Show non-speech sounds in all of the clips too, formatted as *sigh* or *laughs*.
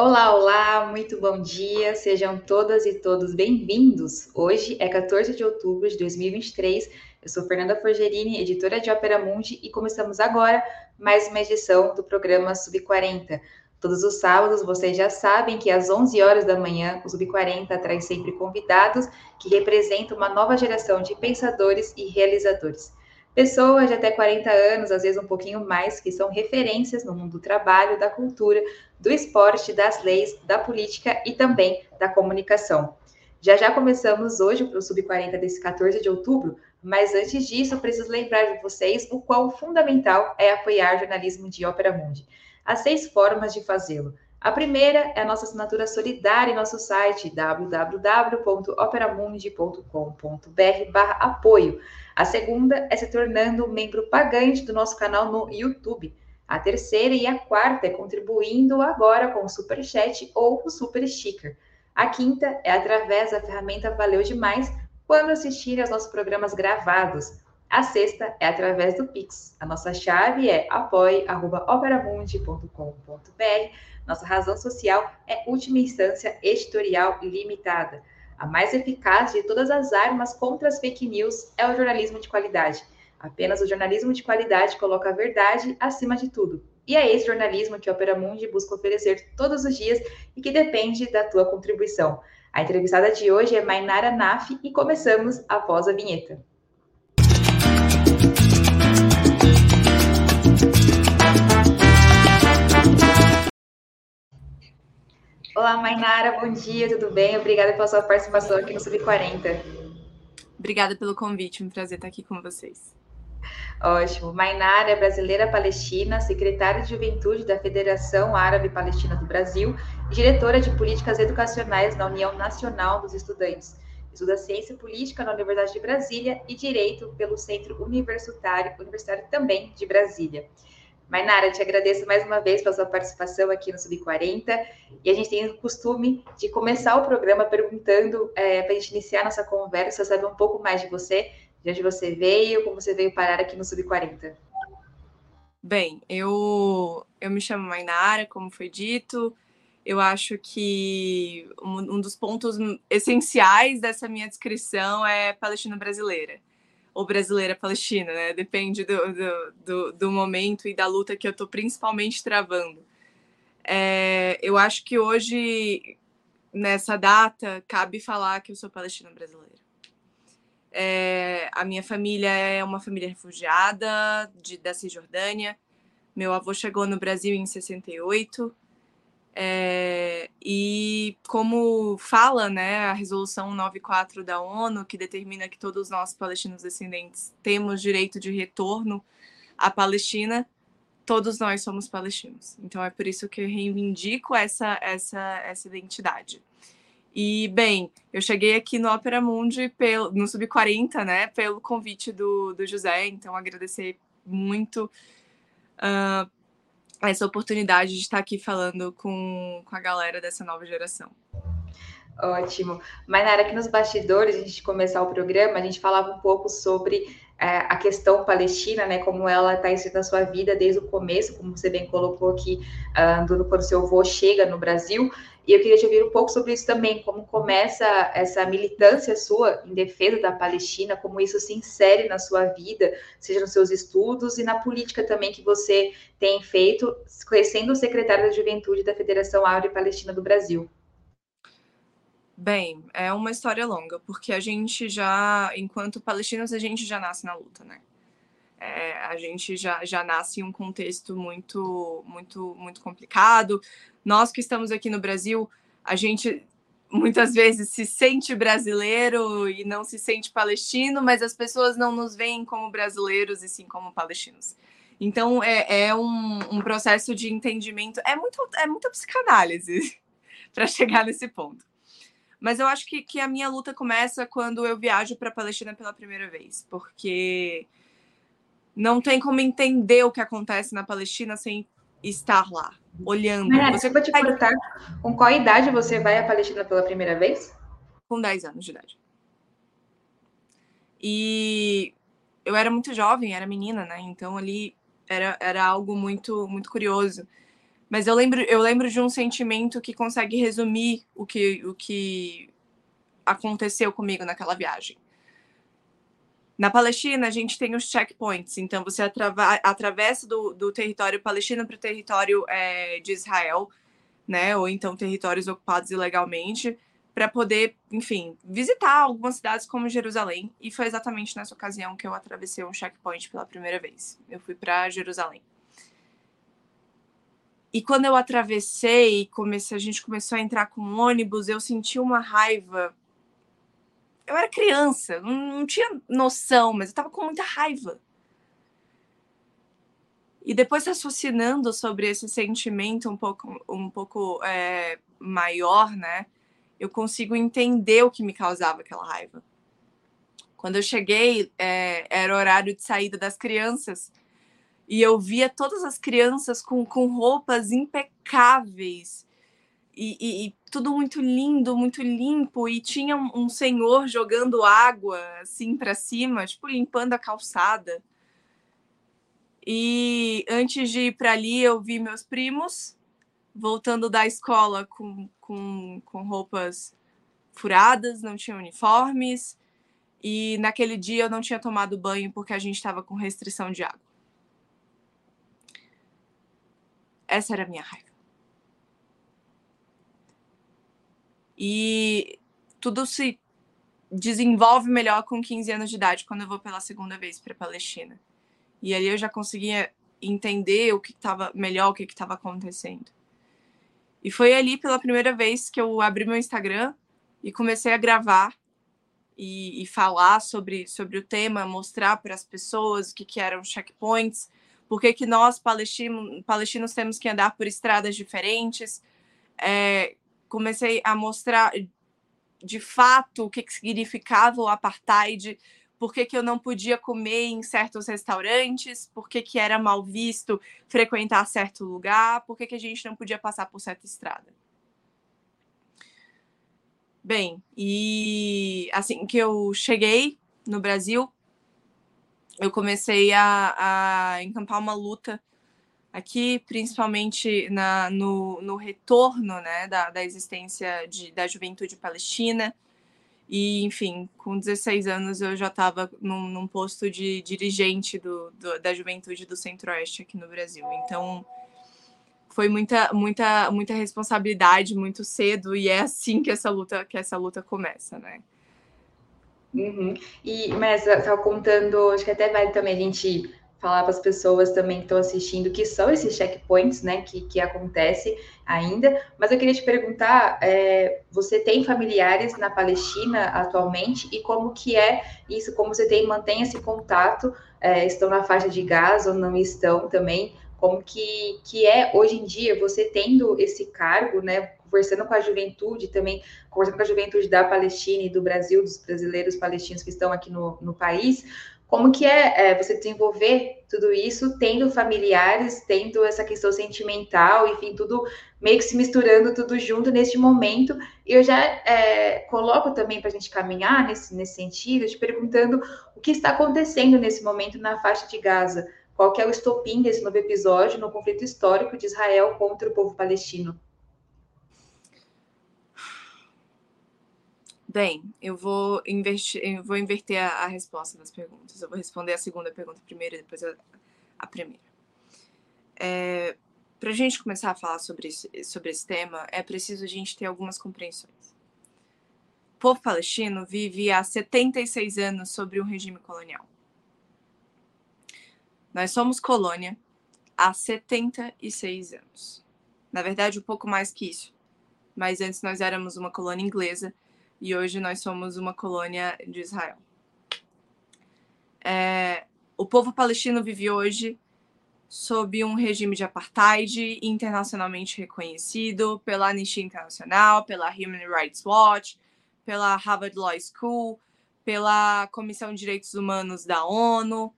Olá, olá, muito bom dia, sejam todas e todos bem-vindos. Hoje é 14 de outubro de 2023, eu sou Fernanda Forgerini, editora de Ópera Mundi, e começamos agora mais uma edição do programa Sub40. Todos os sábados, vocês já sabem que às 11 horas da manhã, o Sub40 traz sempre convidados que representam uma nova geração de pensadores e realizadores. Pessoas de até 40 anos, às vezes um pouquinho mais, que são referências no mundo do trabalho, da cultura, do esporte, das leis, da política e também da comunicação. Já já começamos hoje para o Sub-40 desse 14 de outubro, mas antes disso, eu preciso lembrar de vocês o quão fundamental é apoiar jornalismo de Ópera Mundi. Há seis formas de fazê-lo. A primeira é a nossa assinatura solidária em nosso site www.operamundi.com.br/apoio. A segunda é se tornando membro pagante do nosso canal no YouTube. A terceira e a quarta é contribuindo agora com o Super Chat ou o Super Sticker. A quinta é através da ferramenta Valeu Demais quando assistir aos nossos programas gravados. A sexta é através do Pix. A nossa chave é apoie.operamundi.com.br. Nossa razão social é última instância editorial limitada. A mais eficaz de todas as armas contra as fake news é o jornalismo de qualidade. Apenas o jornalismo de qualidade coloca a verdade acima de tudo. E é esse jornalismo que a Opera Mundi busca oferecer todos os dias e que depende da tua contribuição. A entrevistada de hoje é Mainara Naf e começamos após a vinheta. Olá, Mainara, bom dia, tudo bem? Obrigada pela sua participação aqui no Sub40. Obrigada pelo convite, um prazer estar aqui com vocês. Ótimo. Mainara é brasileira palestina, secretária de Juventude da Federação Árabe Palestina do Brasil e diretora de Políticas Educacionais na União Nacional dos Estudantes. Estuda Ciência Política na Universidade de Brasília e Direito pelo Centro Universitário, Universitário também de Brasília. Mainara, te agradeço mais uma vez pela sua participação aqui no Sub40. E a gente tem o costume de começar o programa perguntando, é, para a gente iniciar nossa conversa, saber um pouco mais de você, de onde você veio, como você veio parar aqui no Sub40. Bem, eu, eu me chamo Mainara, como foi dito. Eu acho que um, um dos pontos essenciais dessa minha descrição é Palestina brasileira ou brasileira palestina, né? Depende do, do, do, do momento e da luta que eu estou principalmente travando. É, eu acho que hoje, nessa data, cabe falar que eu sou palestina brasileira. É, a minha família é uma família refugiada de, da Cisjordânia. Meu avô chegou no Brasil em 68 é, e como fala né, a resolução 94 da ONU, que determina que todos nós, palestinos descendentes, temos direito de retorno à Palestina, todos nós somos palestinos. Então é por isso que eu reivindico essa, essa, essa identidade. E, bem, eu cheguei aqui no Opera Mundi, pelo, no Sub-40, né, pelo convite do, do José, então agradecer muito uh, essa oportunidade de estar aqui falando com, com a galera dessa nova geração. Ótimo. Mainara, aqui nos bastidores, a gente começar o programa, a gente falava um pouco sobre é, a questão palestina, né, como ela está inscrita na sua vida desde o começo, como você bem colocou aqui, uh, quando seu avô chega no Brasil, e eu queria te ouvir um pouco sobre isso também, como começa essa militância sua em defesa da Palestina, como isso se insere na sua vida, seja nos seus estudos e na política também que você tem feito, sendo secretário da Juventude da Federação Árabe Palestina do Brasil. Bem, é uma história longa, porque a gente já, enquanto palestinos, a gente já nasce na luta, né? É, a gente já, já nasce em um contexto muito, muito, muito complicado. Nós que estamos aqui no Brasil, a gente muitas vezes se sente brasileiro e não se sente palestino, mas as pessoas não nos veem como brasileiros e sim como palestinos. Então é, é um, um processo de entendimento, é muito é muita psicanálise *laughs* para chegar nesse ponto. Mas eu acho que, que a minha luta começa quando eu viajo para a Palestina pela primeira vez, porque não tem como entender o que acontece na Palestina sem estar lá, olhando. Você pode te perguntar com qual idade você vai à Palestina pela primeira vez? Com 10 anos de idade. E eu era muito jovem, era menina, né? Então ali era, era algo muito muito curioso. Mas eu lembro, eu lembro de um sentimento que consegue resumir o que, o que aconteceu comigo naquela viagem. Na Palestina, a gente tem os checkpoints, então você atravessa do, do território palestino para o território é, de Israel, né? Ou então territórios ocupados ilegalmente, para poder, enfim, visitar algumas cidades como Jerusalém. E foi exatamente nessa ocasião que eu atravessei um checkpoint pela primeira vez. Eu fui para Jerusalém. E quando eu atravessei, comecei, a gente começou a entrar com um ônibus, eu senti uma raiva eu era criança, não, não tinha noção, mas eu estava com muita raiva. E depois raciocinando sobre esse sentimento um pouco, um pouco é, maior, né? Eu consigo entender o que me causava aquela raiva. Quando eu cheguei, é, era horário de saída das crianças e eu via todas as crianças com, com roupas impecáveis e, e, e, tudo muito lindo, muito limpo, e tinha um, senhor jogando água assim para cima, tipo limpando a calçada. E antes de ir para ali, eu vi meus primos voltando da escola com, com, com roupas furadas, não tinham uniformes. E naquele dia eu não tinha tomado banho porque a gente estava com restrição de água. Essa era a minha raiva. E tudo se desenvolve melhor com 15 anos de idade, quando eu vou pela segunda vez para a Palestina. E ali eu já conseguia entender o que estava melhor, o que estava acontecendo. E foi ali pela primeira vez que eu abri meu Instagram e comecei a gravar e, e falar sobre, sobre o tema, mostrar para as pessoas o que, que eram checkpoints, por que, que nós, palestinos, palestinos, temos que andar por estradas diferentes, é, comecei a mostrar de fato o que, que significava o apartheid, por que, que eu não podia comer em certos restaurantes, por que, que era mal visto frequentar certo lugar, por que, que a gente não podia passar por certa estrada. Bem, e assim que eu cheguei no Brasil, eu comecei a, a encampar uma luta aqui, principalmente na, no, no retorno né, da, da existência de, da juventude palestina. E, enfim, com 16 anos eu já estava num, num, posto de dirigente do, do, da juventude do Centro-Oeste aqui no Brasil. Então, foi muita, muita, muita responsabilidade muito cedo e é assim que essa luta, que essa luta começa, né? Uhum. E, mas estava contando, acho que até vale também a gente falar para as pessoas também que estão assistindo que são esses checkpoints, né, que, que acontece ainda. Mas eu queria te perguntar, é, você tem familiares na Palestina atualmente e como que é isso? Como você tem mantém esse contato? É, estão na faixa de Gaza ou não estão também? Como que, que é hoje em dia você tendo esse cargo, né? Conversando com a juventude também, conversando com a juventude da Palestina e do Brasil, dos brasileiros palestinos que estão aqui no, no país, como que é, é, você desenvolver tudo isso, tendo familiares, tendo essa questão sentimental, enfim, tudo meio que se misturando tudo junto neste momento. E eu já é, coloco também para a gente caminhar nesse, nesse sentido, te perguntando o que está acontecendo nesse momento na faixa de Gaza. Qual que é o estopim desse novo episódio no conflito histórico de Israel contra o povo palestino? Bem, eu vou, eu vou inverter a, a, resposta das perguntas. Eu vou responder a segunda pergunta primeiro e depois a, a primeira. É, Para a gente começar a falar sobre, isso, sobre esse tema, é preciso a gente ter algumas compreensões. O povo palestino vive há 76 anos sobre um regime colonial. Nós somos colônia há 76 anos. Na verdade, um pouco mais que isso. Mas antes nós éramos uma colônia inglesa e hoje nós somos uma colônia de Israel. É, o povo palestino vive hoje sob um regime de apartheid internacionalmente reconhecido pela Anistia Internacional, pela Human Rights Watch, pela Harvard Law School, pela Comissão de Direitos Humanos da ONU.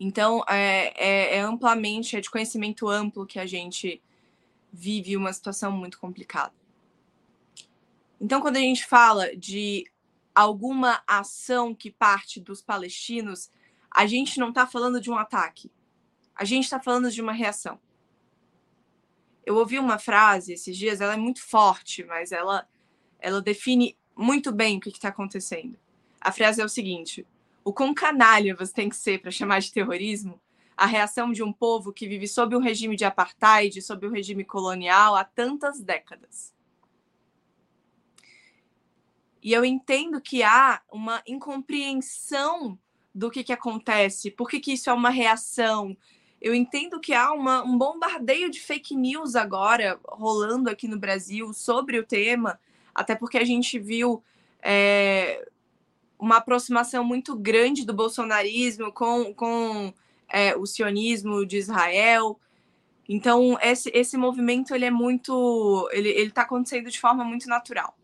Então, é, é, é amplamente, é de conhecimento amplo que a gente vive uma situação muito complicada. Então, quando a gente fala de alguma ação que parte dos palestinos, a gente não está falando de um ataque. A gente está falando de uma reação. Eu ouvi uma frase esses dias, ela é muito forte, mas ela, ela define muito bem o que está acontecendo. A frase é o seguinte: o quão canalha você tem que ser para chamar de terrorismo a reação de um povo que vive sob um regime de apartheid, sob um regime colonial há tantas décadas. E eu entendo que há uma incompreensão do que, que acontece, por que, que isso é uma reação. Eu entendo que há uma, um bombardeio de fake news agora rolando aqui no Brasil sobre o tema, até porque a gente viu é, uma aproximação muito grande do bolsonarismo com, com é, o sionismo de Israel. Então, esse, esse movimento ele é muito. Ele está acontecendo de forma muito natural.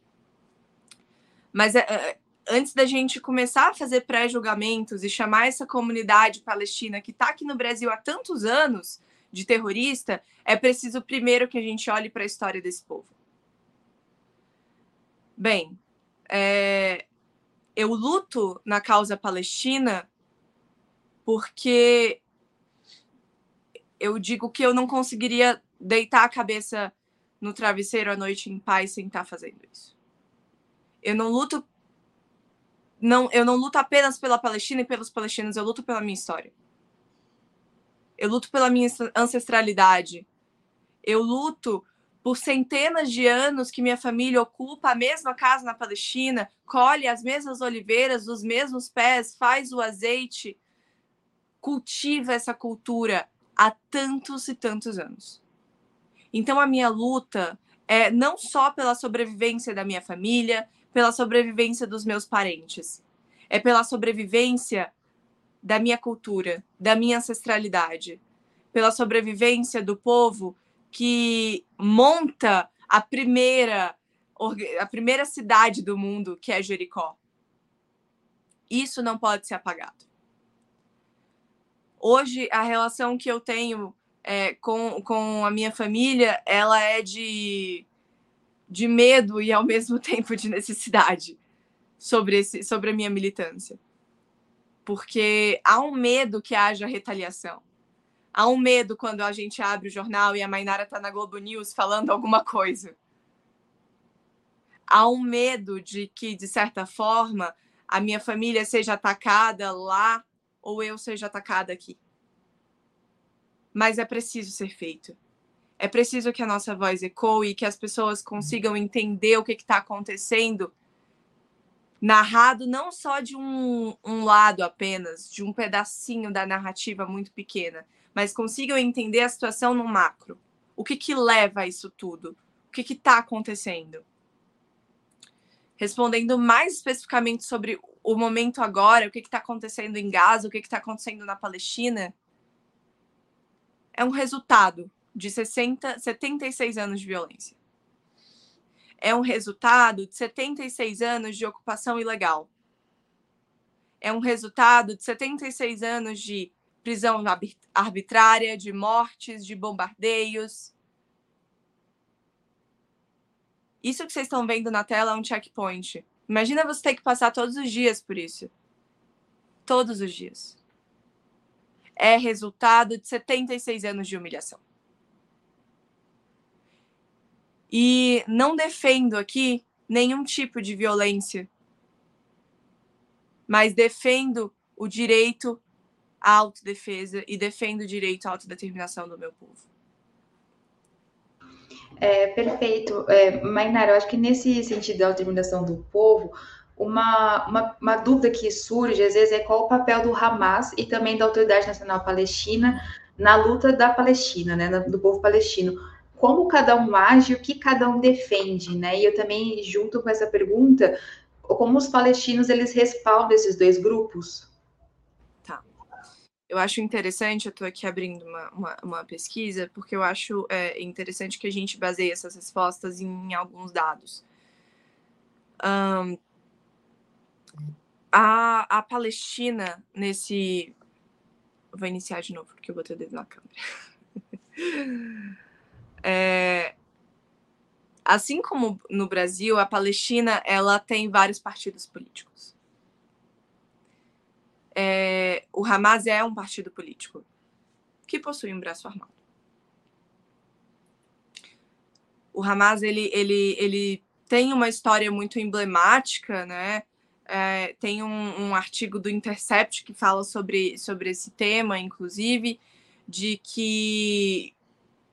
Mas é, antes da gente começar a fazer pré-julgamentos e chamar essa comunidade palestina que está aqui no Brasil há tantos anos de terrorista, é preciso primeiro que a gente olhe para a história desse povo. Bem, é, eu luto na causa palestina porque eu digo que eu não conseguiria deitar a cabeça no travesseiro à noite em paz sem estar fazendo isso. Eu não luto não, eu não luto apenas pela Palestina e pelos palestinos, eu luto pela minha história. Eu luto pela minha ancestralidade. Eu luto por centenas de anos que minha família ocupa a mesma casa na Palestina, colhe as mesmas oliveiras, os mesmos pés, faz o azeite, cultiva essa cultura há tantos e tantos anos. Então a minha luta é não só pela sobrevivência da minha família, pela sobrevivência dos meus parentes. É pela sobrevivência da minha cultura, da minha ancestralidade, pela sobrevivência do povo que monta a primeira a primeira cidade do mundo, que é Jericó. Isso não pode ser apagado. Hoje, a relação que eu tenho é, com, com a minha família, ela é de de medo e ao mesmo *laughs* tempo de necessidade sobre, esse, sobre a minha militância. Porque há um medo que haja retaliação. Há um medo quando a gente abre o jornal e a Mainara está na Globo News falando alguma coisa. Há um medo de que, de certa forma, a minha família seja atacada lá ou eu seja atacada aqui. Mas é preciso ser feito. É preciso que a nossa voz ecoe, que as pessoas consigam entender o que está acontecendo, narrado não só de um, um lado apenas, de um pedacinho da narrativa muito pequena, mas consigam entender a situação no macro. O que, que leva a isso tudo? O que está acontecendo? Respondendo mais especificamente sobre o momento agora, o que está acontecendo em Gaza, o que está acontecendo na Palestina, é um resultado de 60, 76 anos de violência. É um resultado de 76 anos de ocupação ilegal. É um resultado de 76 anos de prisão arbitrária, de mortes, de bombardeios. Isso que vocês estão vendo na tela é um checkpoint. Imagina você ter que passar todos os dias por isso. Todos os dias. É resultado de 76 anos de humilhação. E não defendo aqui nenhum tipo de violência, mas defendo o direito à autodefesa e defendo o direito à autodeterminação do meu povo. É, perfeito. É, Mainara, eu acho que nesse sentido da autodeterminação do povo, uma, uma, uma, dúvida que surge, às vezes, é qual o papel do Hamas e também da Autoridade Nacional Palestina na luta da Palestina, né, do povo palestino como cada um age, o que cada um defende, né? E eu também, junto com essa pergunta, como os palestinos eles respaldam esses dois grupos? Tá. Eu acho interessante, eu estou aqui abrindo uma, uma, uma, pesquisa, porque eu acho é, interessante que a gente baseie essas respostas em, alguns dados. Um, a, a Palestina, nesse. Vou iniciar de novo, porque eu botei o dedo na câmera. *laughs* É, assim como no Brasil, a Palestina ela tem vários partidos políticos. É, o Hamas é um partido político que possui um braço armado. o Hamas ele, ele, ele tem uma história muito emblemática, né? É, tem um, um, artigo do Intercept que fala sobre, sobre esse tema, inclusive, de que,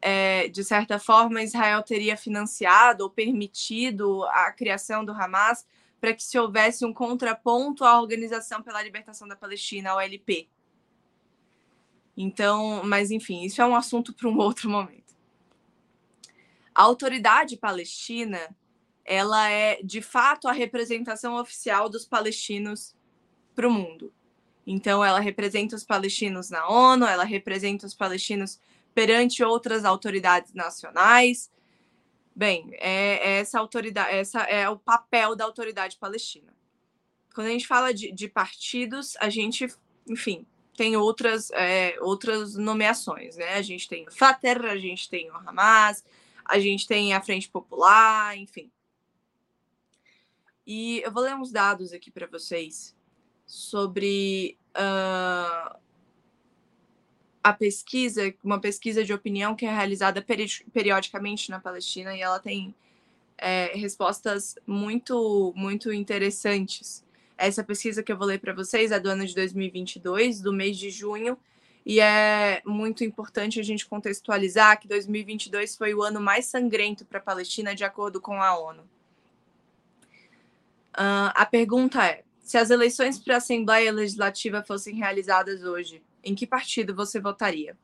é, de certa forma, Israel teria financiado ou permitido a criação do Hamas para que se houvesse um contraponto à Organização pela Libertação da Palestina, a OLP. Então, mas enfim, isso é um assunto para um *laughs* outro momento. A autoridade palestina, ela é de fato a representação oficial dos palestinos para o mundo. Então, ela representa os palestinos na ONU, ela representa os palestinos perante outras autoridades nacionais, Bem, é, é, essa autoridade, essa é o papel da autoridade palestina. Quando a gente fala de, de partidos, a gente, enfim, tem outras, é, outras nomeações, né? A gente tem o Fatah, a gente tem o Hamas, a gente tem a Frente Popular, enfim. E eu vou ler uns dados aqui para vocês sobre uh, a pesquisa, uma pesquisa de opinião que é realizada periodicamente na Palestina e ela tem é, respostas muito, muito interessantes. Essa pesquisa que eu vou ler para vocês é do ano de 2022, do mês de junho, e é muito importante a gente contextualizar que 2022 foi o ano mais sangrento para a Palestina, de acordo com a ONU. Uh, a pergunta é: se as eleições para a Assembleia Legislativa fossem realizadas hoje, em que partido você votaria?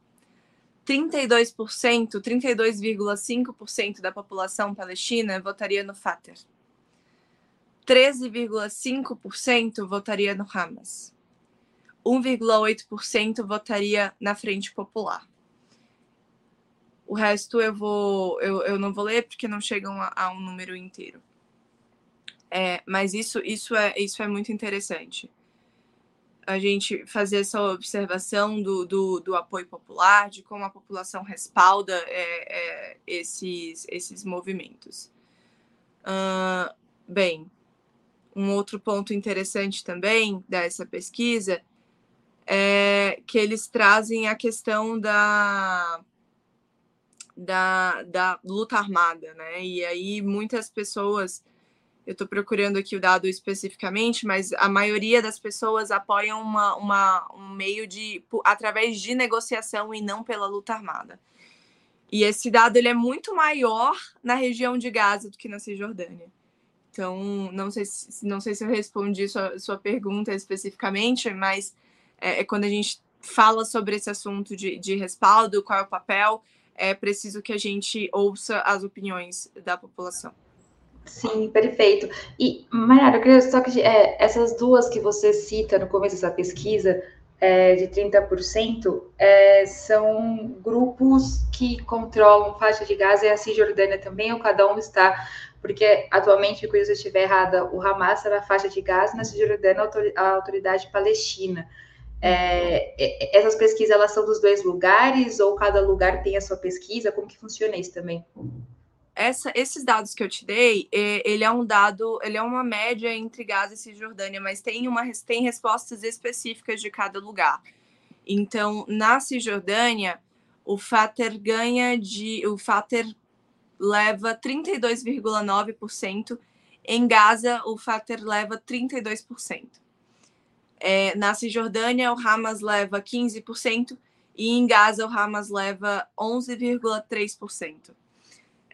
32%, 32,5% da população palestina votaria no Fatah. 13,5% votaria no Hamas. 1,8% votaria na Frente Popular. O resto eu vou eu, eu não vou ler porque não chegam a, a um número inteiro. É, mas isso isso é isso é muito interessante a gente fazer essa observação do, do, do, apoio popular, de como a população respalda é, é, esses, esses movimentos. Uh, bem, um outro ponto interessante também dessa pesquisa é que eles trazem a questão da, da, da luta armada, né? E aí muitas pessoas eu estou procurando aqui o dado especificamente, mas a maioria das pessoas apoiam uma, uma, um meio de através de negociação e não pela luta armada. E esse dado ele é muito maior na região de Gaza do que na Cisjordânia. Então, não sei se, não sei se eu respondi sua, sua pergunta especificamente, mas é, é quando a gente fala sobre esse assunto de, de respaldo, qual é o papel, é preciso que a gente ouça as opiniões da população. Sim, perfeito. E, Mayara, eu queria só que é, essas duas que você cita no começo dessa pesquisa, é, de 30%, é, são grupos que controlam faixa de Gaza e a Cisjordânia também, ou cada um está, porque atualmente, se eu estiver errada, o Hamas está na faixa de Gaza, na Cisjordânia a autoridade palestina. É, essas pesquisas, elas são dos dois lugares, ou cada lugar tem a sua pesquisa? Como que funciona isso também? Essa, esses dados que eu te dei, ele é um dado, ele é uma média entre Gaza e Cisjordânia, mas tem, uma, tem respostas específicas de cada lugar. Então, na Cisjordânia, o Fater ganha de. O Fater leva 32,9%. Em Gaza, o Fater leva 32%. É, na Cisjordânia, o Hamas leva 15%. E em Gaza, o Hamas leva 11,3%.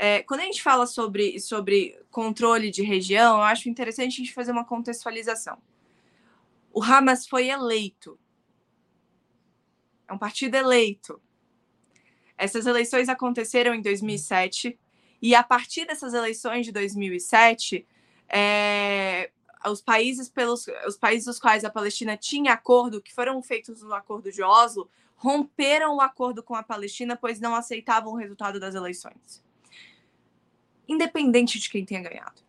É, quando a gente fala sobre, sobre controle de região, eu acho interessante a gente fazer uma contextualização. O Hamas foi eleito. É um partido eleito. Essas eleições aconteceram em 2007 e a partir dessas eleições de 2007, é, os países pelos os países dos quais a Palestina tinha acordo, que foram feitos no Acordo de Oslo, romperam o acordo com a Palestina, pois não aceitavam o resultado das eleições independente de quem tenha ganhado.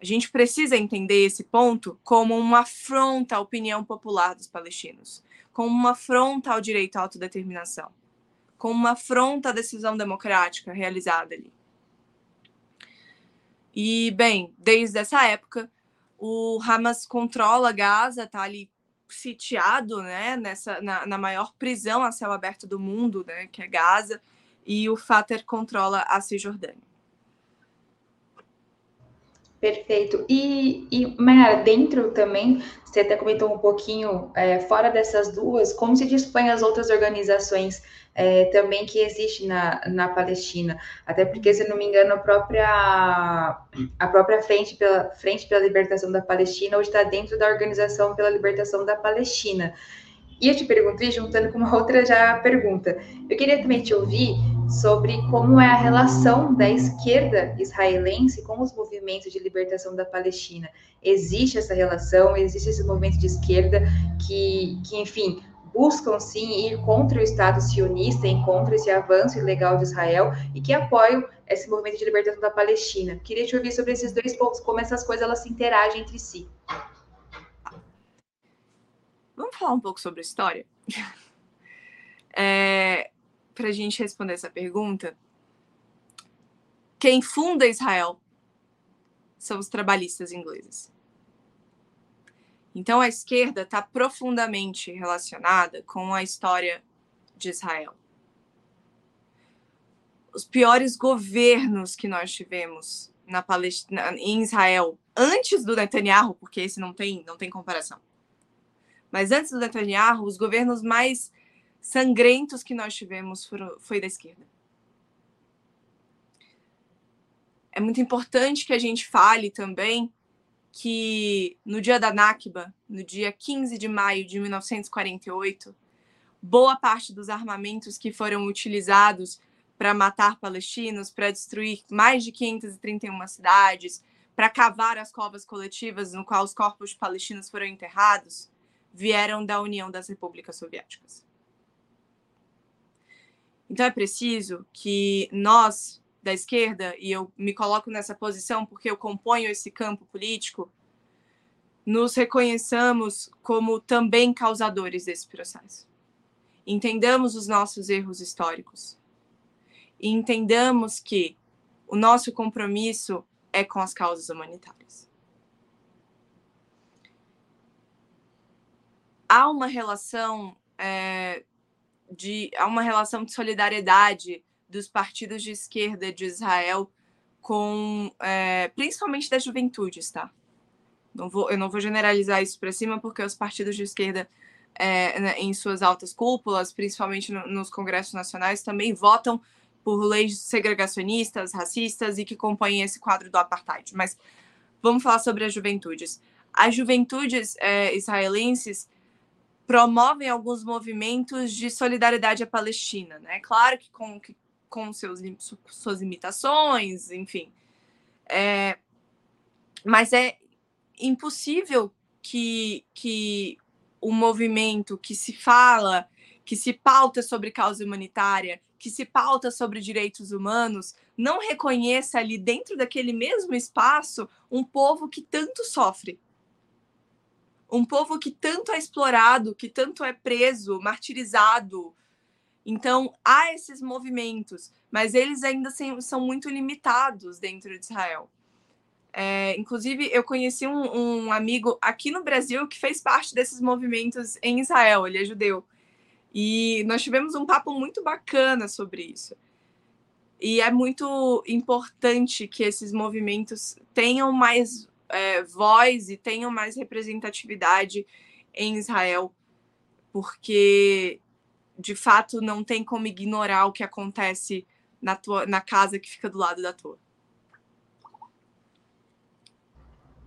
A gente precisa entender esse ponto como uma afronta à opinião popular dos palestinos, como uma afronta ao direito à autodeterminação, como uma afronta à decisão democrática realizada ali. E, bem, desde essa época, o Hamas controla Gaza, está ali sitiado, né, nessa, na, na, maior prisão a céu aberto do mundo, né, que é Gaza, e o Fatah controla a Cisjordânia. Perfeito. E, e Mayara, dentro também, você até comentou um pouquinho, é, fora dessas duas, como se dispõe as outras organizações é, também que existem na, na Palestina? Até porque, se não me engano, a própria, a própria Frente pela, Frente pela Libertação da Palestina hoje está dentro da Organização pela Libertação da Palestina. E eu te perguntei, juntando com uma outra já pergunta, eu queria também te ouvir sobre como é a relação da esquerda israelense com os movimentos de libertação da Palestina. Existe essa relação, existe esse movimento de esquerda que, que enfim, buscam sim ir contra o Estado sionista, contra esse avanço ilegal de Israel e que apoiam esse movimento de libertação da Palestina. Queria te ouvir sobre esses dois pontos, como essas coisas elas se interagem entre si. Vamos falar um pouco sobre a história? *laughs* é, Para a gente responder essa pergunta, quem funda Israel são os trabalhistas ingleses. Então a esquerda está profundamente relacionada com a história de Israel. Os piores governos que nós tivemos na Palestina, em Israel antes do Netanyahu, porque esse não tem, não tem comparação mas antes do Netanyahu, os governos mais sangrentos que nós tivemos foi da esquerda. É muito importante que a gente fale também que no dia da Nakba, no dia 15 de maio de 1948, boa parte dos armamentos que foram utilizados para matar palestinos, para destruir mais de 531 cidades, para cavar as covas coletivas no qual os corpos palestinos foram enterrados, vieram da União das Repúblicas Soviéticas. Então é preciso que nós, da esquerda, e eu me coloco nessa posição porque eu componho esse campo político, nos reconheçamos como também causadores desse processo. Entendamos os nossos erros históricos. E entendamos que o nosso compromisso é com as causas humanitárias. há uma relação é, de há uma relação de solidariedade dos partidos de esquerda de Israel com é, principalmente das juventudes, tá? Não vou, eu não vou generalizar isso para cima porque os partidos de esquerda é, em suas altas cúpulas, principalmente no, nos congressos nacionais, também votam por leis segregacionistas, racistas e que compõem esse quadro do apartheid. Mas vamos falar sobre as juventudes. As juventudes é, israelenses promovem alguns movimentos de solidariedade à Palestina, né? Claro que com, com seus, suas imitações, enfim. É, mas é impossível que, que o movimento que se fala, que se pauta sobre causa humanitária, que se pauta sobre direitos humanos, não reconheça ali dentro daquele mesmo espaço um povo que tanto sofre um povo que tanto é explorado, que tanto é preso, martirizado. Então, há esses movimentos, mas eles ainda são muito limitados dentro de Israel. É, inclusive, eu conheci um, um, amigo aqui no Brasil que fez parte desses movimentos em Israel, ele é judeu. E nós tivemos um papo muito bacana sobre isso. E é muito importante que esses movimentos tenham mais é, voz e tenham mais representatividade em Israel, porque de fato não tem como ignorar o que acontece na, tua, na casa que fica do lado da tua.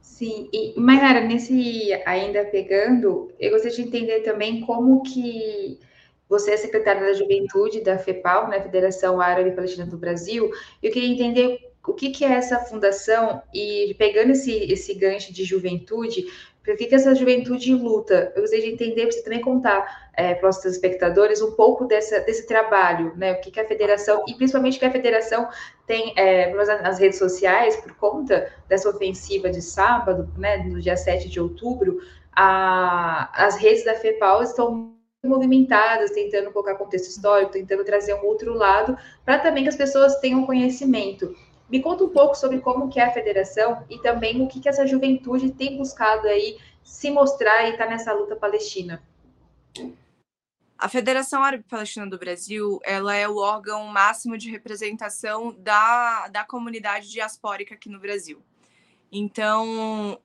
Sim, e Maynara, nesse ainda pegando, eu gostaria de entender também como que você é secretária da Juventude da FEPAL, né, Federação Árabe Palestina do Brasil. Eu queria entender o que, que é essa fundação e pegando esse, esse gancho de juventude, por que, que essa juventude luta? Eu gostaria de entender, para você também contar é, para os espectadores um pouco dessa, desse trabalho, né? O que, que a federação, e principalmente que a federação tem é, nas redes sociais, por conta dessa ofensiva de sábado, né, no dia 7 de outubro, a, as redes da FEPAL estão movimentadas, tentando colocar contexto histórico, tentando trazer um outro lado, para também que as pessoas tenham conhecimento. Me conta um pouco sobre como que é a federação e também o que, que essa juventude tem buscado aí se mostrar e estar tá nessa luta palestina. A Federação Árabe Palestina do Brasil, ela é o órgão máximo de representação da, da comunidade diaspórica aqui no Brasil. Então,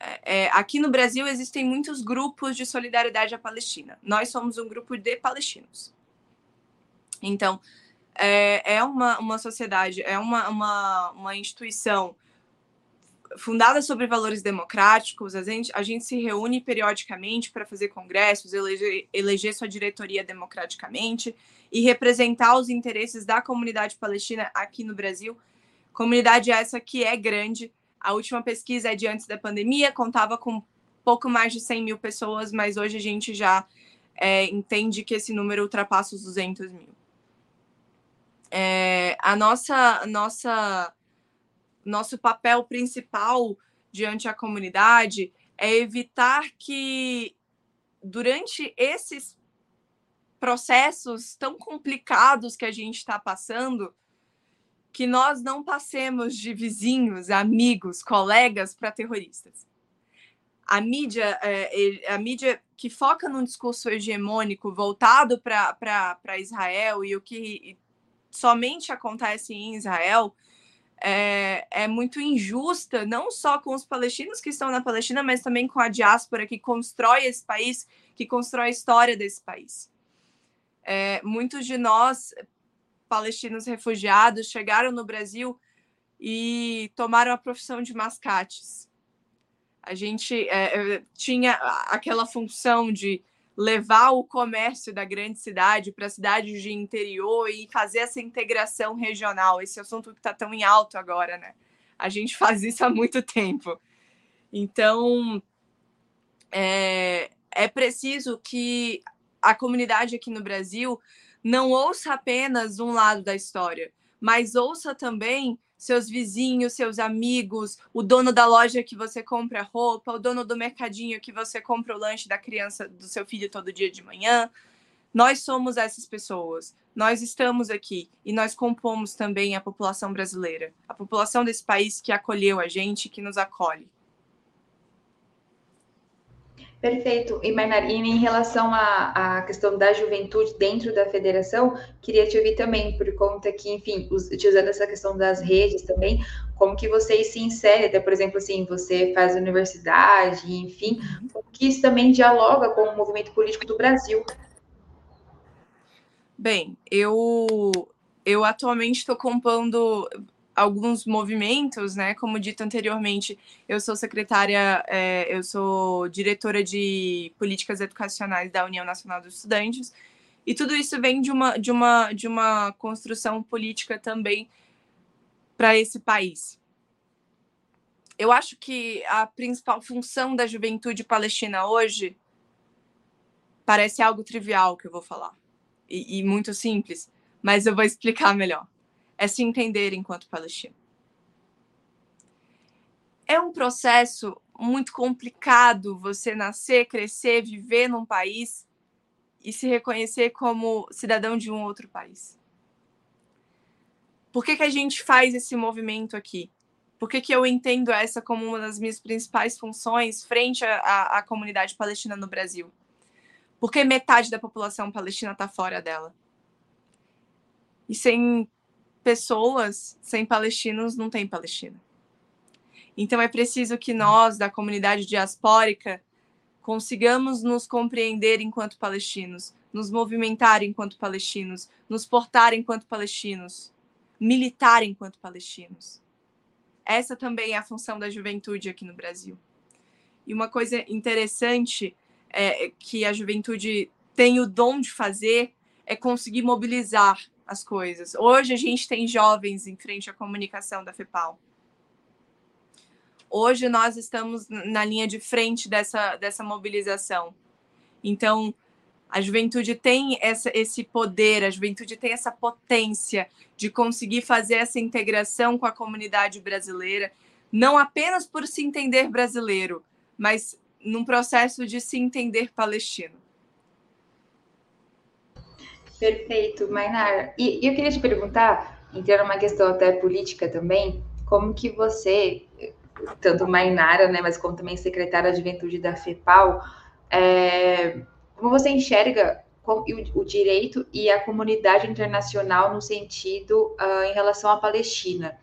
é, é, aqui no Brasil existem muitos grupos de solidariedade à Palestina. Nós somos um grupo de palestinos. Então, é, é uma, uma sociedade, é uma, uma, uma instituição fundada sobre valores democráticos. A gente, a gente se reúne periodicamente para fazer congressos, eleger, eleger sua diretoria democraticamente e representar os interesses da comunidade palestina aqui no Brasil. Comunidade essa que é grande, a última pesquisa é de antes da pandemia, contava com pouco mais de 100 mil pessoas, mas hoje a gente já é, entende que esse número ultrapassa os 200 mil. É, a nossa, nossa, nosso papel principal diante a comunidade é evitar que durante esses processos tão complicados que a gente está passando, que nós não passemos de vizinhos, amigos, colegas para terroristas. A mídia, é, a mídia que foca num discurso hegemônico voltado para Israel e o que somente acontece em Israel é, é, muito injusta, não só com os palestinos que estão na Palestina, mas também com a diáspora que constrói esse país, que constrói a história desse país. É, muitos de nós palestinos refugiados chegaram no Brasil e tomaram a profissão de mascates. A gente é, é tinha aquela função de levar o comércio da grande cidade para cidades de interior e fazer essa integração regional, esse assunto que está tão em alto agora, né? A gente *laughs* faz isso há muito tempo. Então, é, é preciso que a comunidade aqui no Brasil não ouça apenas um lado da história, mas ouça também seus vizinhos, seus amigos, o dono da loja que você compra roupa, o dono do mercadinho que você compra o lanche da criança, do seu filho todo dia de manhã. Nós somos essas pessoas. Nós estamos aqui e nós compomos também a população brasileira, a população desse país que acolheu a gente, que nos acolhe. Perfeito. E Marnarina, em relação à, à questão da juventude dentro da federação, queria te ouvir também, por conta que, enfim, utilizando essa questão das redes também, como que vocês se inserem, até, por exemplo, assim, você faz universidade, enfim, uhum. como que isso também dialoga com o movimento político do Brasil? Bem, eu, eu atualmente estou compondo alguns movimentos, né? Como dito anteriormente, eu sou secretária, é, eu sou diretora de políticas educacionais da União Nacional dos Estudantes, e tudo isso vem de uma, de uma, de uma construção política também para esse país. Eu acho que a principal função da juventude palestina hoje parece algo trivial que eu vou falar, e, e muito simples, mas eu vou explicar melhor é se entender enquanto palestino. É um processo muito complicado você nascer, crescer, viver num país e se reconhecer como cidadão de um outro país. Por que, que a gente faz esse movimento aqui? Por que, que eu entendo essa como uma das minhas principais funções frente à, comunidade palestina no Brasil? Porque metade da população palestina está fora dela. E sem pessoas, sem palestinos não tem Palestina. Então é preciso que nós, da comunidade diaspórica, consigamos nos compreender enquanto palestinos, nos movimentar enquanto palestinos, nos portar enquanto palestinos, militar enquanto palestinos. Essa também é a função da juventude aqui no Brasil. E uma coisa interessante é que a juventude tem o dom de fazer é conseguir mobilizar as coisas. Hoje a gente tem jovens em frente à comunicação da FEPAL. Hoje nós estamos na linha de frente dessa, dessa mobilização. Então, a juventude tem essa, esse poder, a juventude tem essa potência de conseguir fazer essa integração com a comunidade brasileira, não apenas por se entender brasileiro, mas num processo de se entender palestino. Perfeito, Mainar. E, eu queria te perguntar, entrando numa questão até política também, como que você, tanto Mainara, né, mas como também secretária de Juventude da FEPAL, é, como você enxerga o, direito e a comunidade internacional no sentido uh, em relação à Palestina?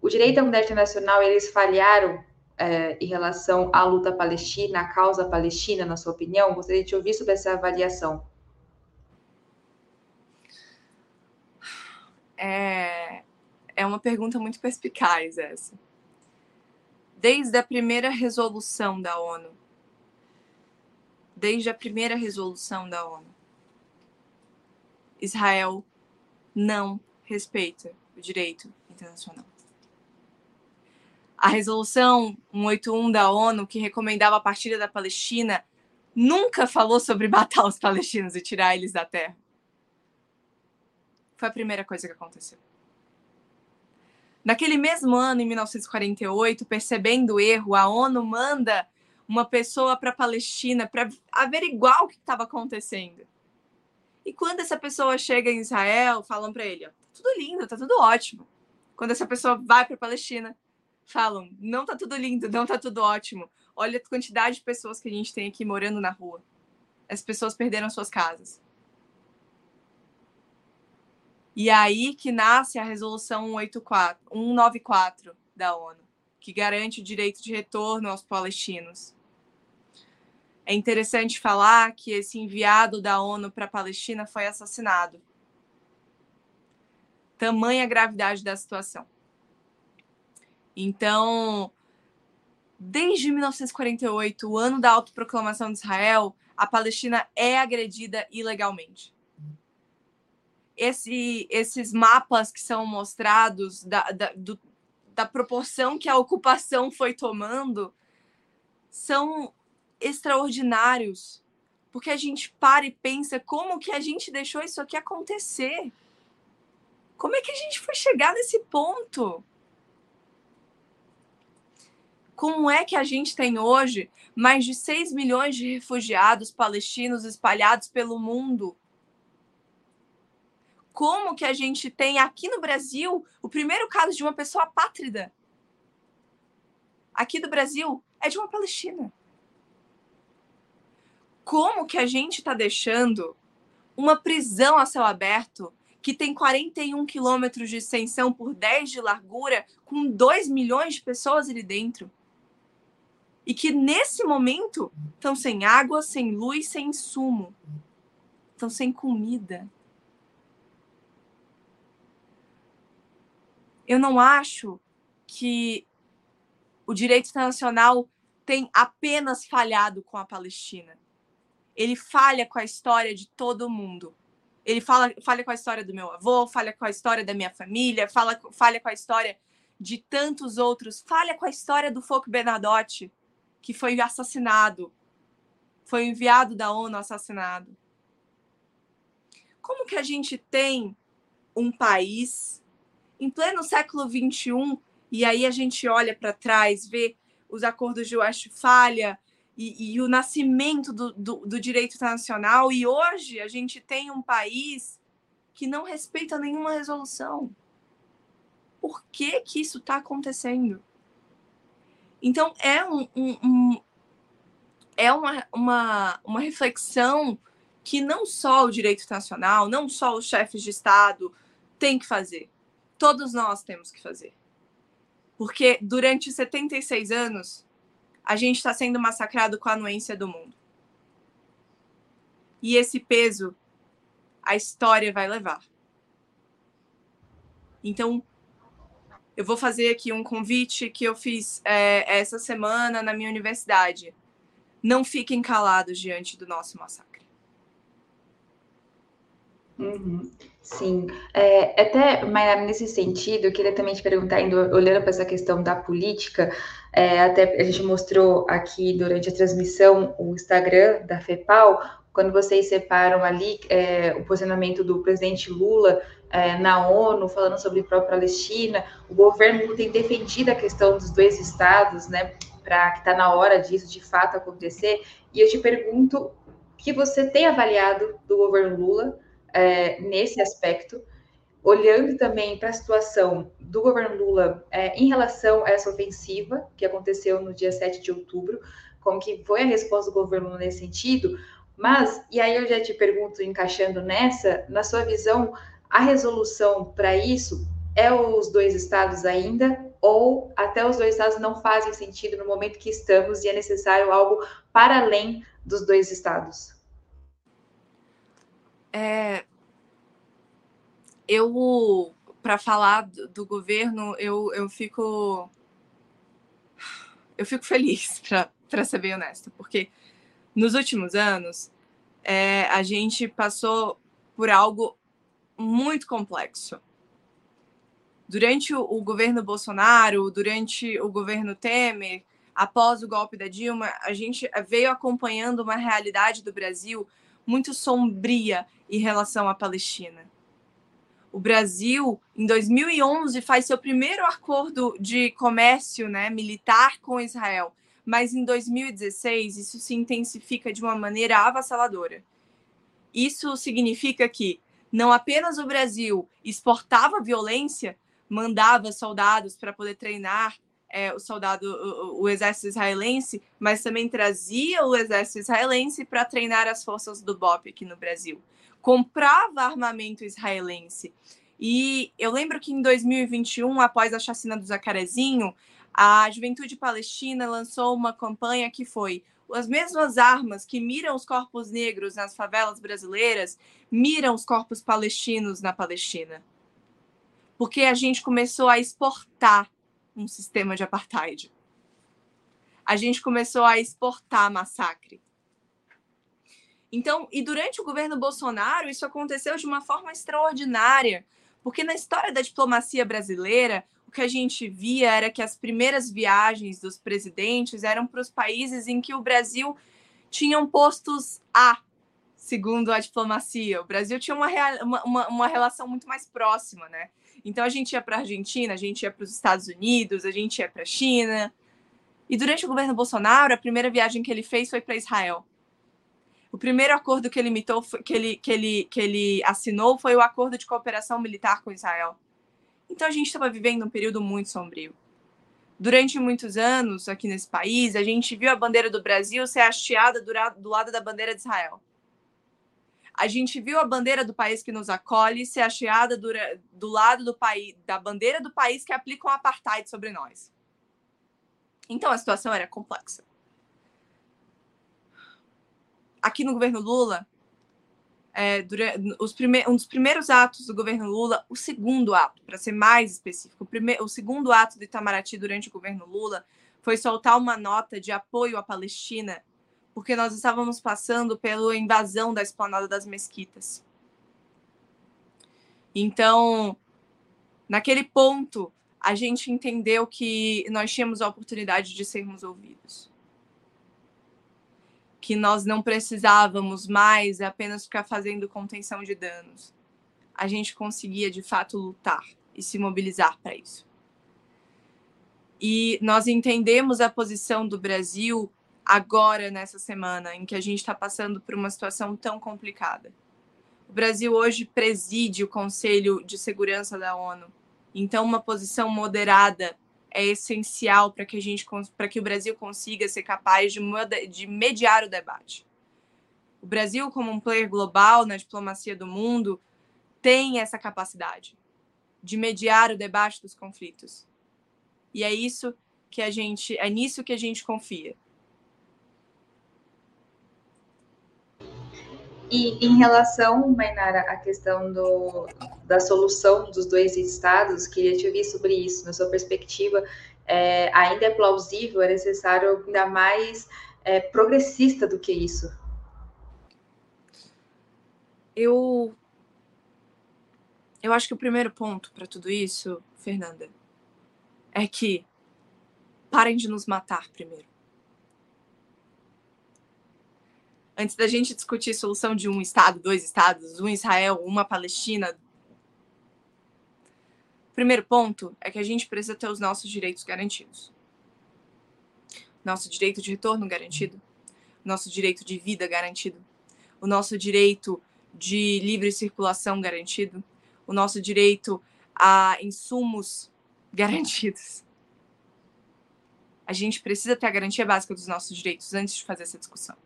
o direito da comunidade internacional, eles falharam é, em relação à luta palestina, à causa palestina, na sua opinião? Gostaria de ouvir sobre essa avaliação. É, é uma pergunta muito perspicaz essa. Desde a primeira resolução da ONU, desde a primeira resolução da ONU, Israel não respeita o direito internacional. A resolução 181 da ONU, que recomendava a partilha da Palestina, nunca falou sobre matar os palestinos e tirar eles da terra. Foi a primeira coisa que aconteceu. Naquele mesmo ano, em 1948, percebendo o erro, a ONU manda uma pessoa para a Palestina para averiguar o que estava acontecendo. E quando essa pessoa chega em Israel, falam para ele: tá tudo lindo, tá tudo ótimo. Quando essa pessoa vai para a Palestina, falam: não tá tudo lindo, não tá tudo ótimo. Olha a quantidade de pessoas que a gente tem aqui morando na rua. As pessoas perderam suas casas. E aí que nasce a resolução 184, 194 da ONU, que garante o direito de retorno aos palestinos. É interessante falar que esse enviado da ONU para a Palestina foi assassinado. Tamanha gravidade da situação. Então, desde 1948, o ano da autoproclamação de Israel, a Palestina é agredida ilegalmente. Esse, esses mapas que são mostrados da, da, do, da proporção que a ocupação foi tomando são extraordinários, porque a gente para e pensa como que a gente deixou isso aqui acontecer. Como é que a gente foi chegar nesse ponto? Como é que a gente tem hoje mais de 6 milhões de refugiados palestinos espalhados pelo mundo? Como que a gente tem aqui no Brasil o primeiro caso de uma pessoa apátrida? Aqui do Brasil é de uma palestina. Como que a gente está deixando uma prisão a céu aberto que tem 41 quilômetros de extensão por 10 de largura, com 2 milhões de pessoas ali dentro? e que nesse momento estão sem água, sem luz, sem insumo, estão sem comida. Eu não acho que o direito internacional tem apenas falhado com a Palestina. Ele falha com a história de todo mundo. Ele fala, falha com a história do meu avô, falha com a história da minha família, fala, falha com a história de tantos outros, falha com a história do Folk Bernadotte, que foi assassinado, foi enviado da ONU assassinado. Como que a gente tem um país em pleno século XXI e aí a gente olha para trás, vê os acordos de Westfália e, e o nascimento do, do, do direito internacional e hoje a gente tem um país que não respeita nenhuma resolução. Por que que isso está acontecendo? Então, é, um, um, um, é uma, uma, uma reflexão que não só o direito internacional, não só os chefes de Estado têm que fazer. Todos nós temos que fazer. Porque durante 76 anos, a gente está sendo massacrado com a anuência do mundo. E esse peso a história vai levar. Então, eu vou fazer aqui um convite que eu fiz é, essa semana na minha universidade. Não fiquem calados diante do nosso massacre. Uhum. Sim, é, até, mas nesse sentido, eu queria também te perguntar, indo, olhando para essa questão da política, é, até a gente mostrou aqui durante a transmissão o Instagram da FEPAL, quando vocês separam ali é, o posicionamento do presidente Lula é, na ONU, falando sobre a própria Palestina, o governo tem defendido a questão dos dois estados, né, para que está na hora disso de fato acontecer. E eu te pergunto o que você tem avaliado do governo Lula é, nesse aspecto, olhando também para a situação do governo Lula é, em relação a essa ofensiva que aconteceu no dia 7 de outubro, como que foi a resposta do governo nesse sentido, mas, e aí eu já te pergunto, encaixando nessa, na sua visão, a resolução para isso é os dois estados ainda, ou até os dois estados não fazem sentido no momento que estamos e é necessário algo para além dos dois estados? É, eu, para falar do, do, governo, eu, eu fico. Eu fico feliz, *laughs* para ser bem honesta, porque nos últimos anos é, a gente passou por algo muito complexo durante o, o governo Bolsonaro, durante o governo Temer, após o golpe da Dilma, a gente veio acompanhando uma realidade do Brasil muito sombria em relação à Palestina. O Brasil, em 2011, faz seu primeiro acordo de comércio né, militar com Israel, mas em 2016 isso se intensifica de uma maneira avassaladora. Isso significa que não apenas o Brasil exportava violência, mandava soldados para poder treinar é, o soldado, o, o, exército israelense, mas também trazia o exército israelense para treinar as forças do BOP aqui no Brasil. Comprava armamento israelense. E eu lembro que em 2021, após a chacina do Zacarezinho, a Juventude Palestina lançou uma campanha que foi as mesmas armas que miram os corpos negros nas favelas brasileiras miram os corpos palestinos na Palestina porque a gente começou a exportar um sistema de apartheid. A gente começou a exportar massacre. Então, e durante o governo Bolsonaro, isso aconteceu de uma forma extraordinária, porque na história da diplomacia brasileira, o que a gente via era que as primeiras viagens dos presidentes eram para os países em que o Brasil tinha postos A, segundo a diplomacia. O Brasil tinha uma, uma, uma relação muito mais próxima, né? Então a gente ia para a Argentina, a gente ia para os Estados Unidos, a gente ia para a China. E durante o governo Bolsonaro, a primeira viagem que ele fez foi para Israel. O primeiro acordo que ele, imitou, que, ele, que, ele, que ele assinou foi o acordo de cooperação militar com Israel. Então a gente estava vivendo um período muito sombrio. Durante muitos anos aqui nesse país, a gente viu a bandeira do Brasil ser hasteada do lado da bandeira de Israel a gente viu a bandeira do país que nos acolhe ser hasteada do, do lado do país, da bandeira do país que aplica o um apartheid sobre nós. Então a situação era complexa. Aqui no governo Lula, é, durante, os prime, um dos primeiros atos do governo Lula, o segundo ato, para ser mais específico, o, o segundo ato do Itamaraty durante o governo Lula foi soltar uma nota de apoio à Palestina porque nós estávamos passando pela invasão da esplanada das mesquitas. Então, naquele ponto, a gente entendeu que nós tínhamos a oportunidade de sermos ouvidos. Que nós não precisávamos mais apenas ficar fazendo contenção de danos. A gente conseguia, de fato, lutar e se mobilizar para isso. E nós entendemos a posição do Brasil agora, nessa semana, em que a gente está passando por uma situação tão complicada. O Brasil hoje preside o Conselho de Segurança da ONU. Então, uma posição moderada é essencial para que a gente para que o Brasil consiga ser capaz de, de mediar o debate. O Brasil, como um player global na diplomacia do mundo, tem essa capacidade de mediar o debate dos conflitos. E é isso que a gente, é nisso que a gente confia. E em relação, Mainara, à questão do, da solução dos dois estados, queria te ouvir sobre isso, na sua perspectiva, é, ainda é plausível, é necessário ainda mais é, progressista do que isso? Eu, eu acho que o primeiro ponto para tudo isso, Fernanda, é que parem de nos matar primeiro. Antes da gente discutir solução de um Estado, dois Estados, um Israel, uma Palestina. Primeiro ponto é que a gente precisa ter os nossos direitos garantidos. Nosso direito de retorno garantido, nosso direito de vida garantido, o nosso direito de livre circulação garantido, o nosso direito a insumos garantidos. A gente precisa ter a garantia básica dos nossos direitos antes de fazer essa discussão.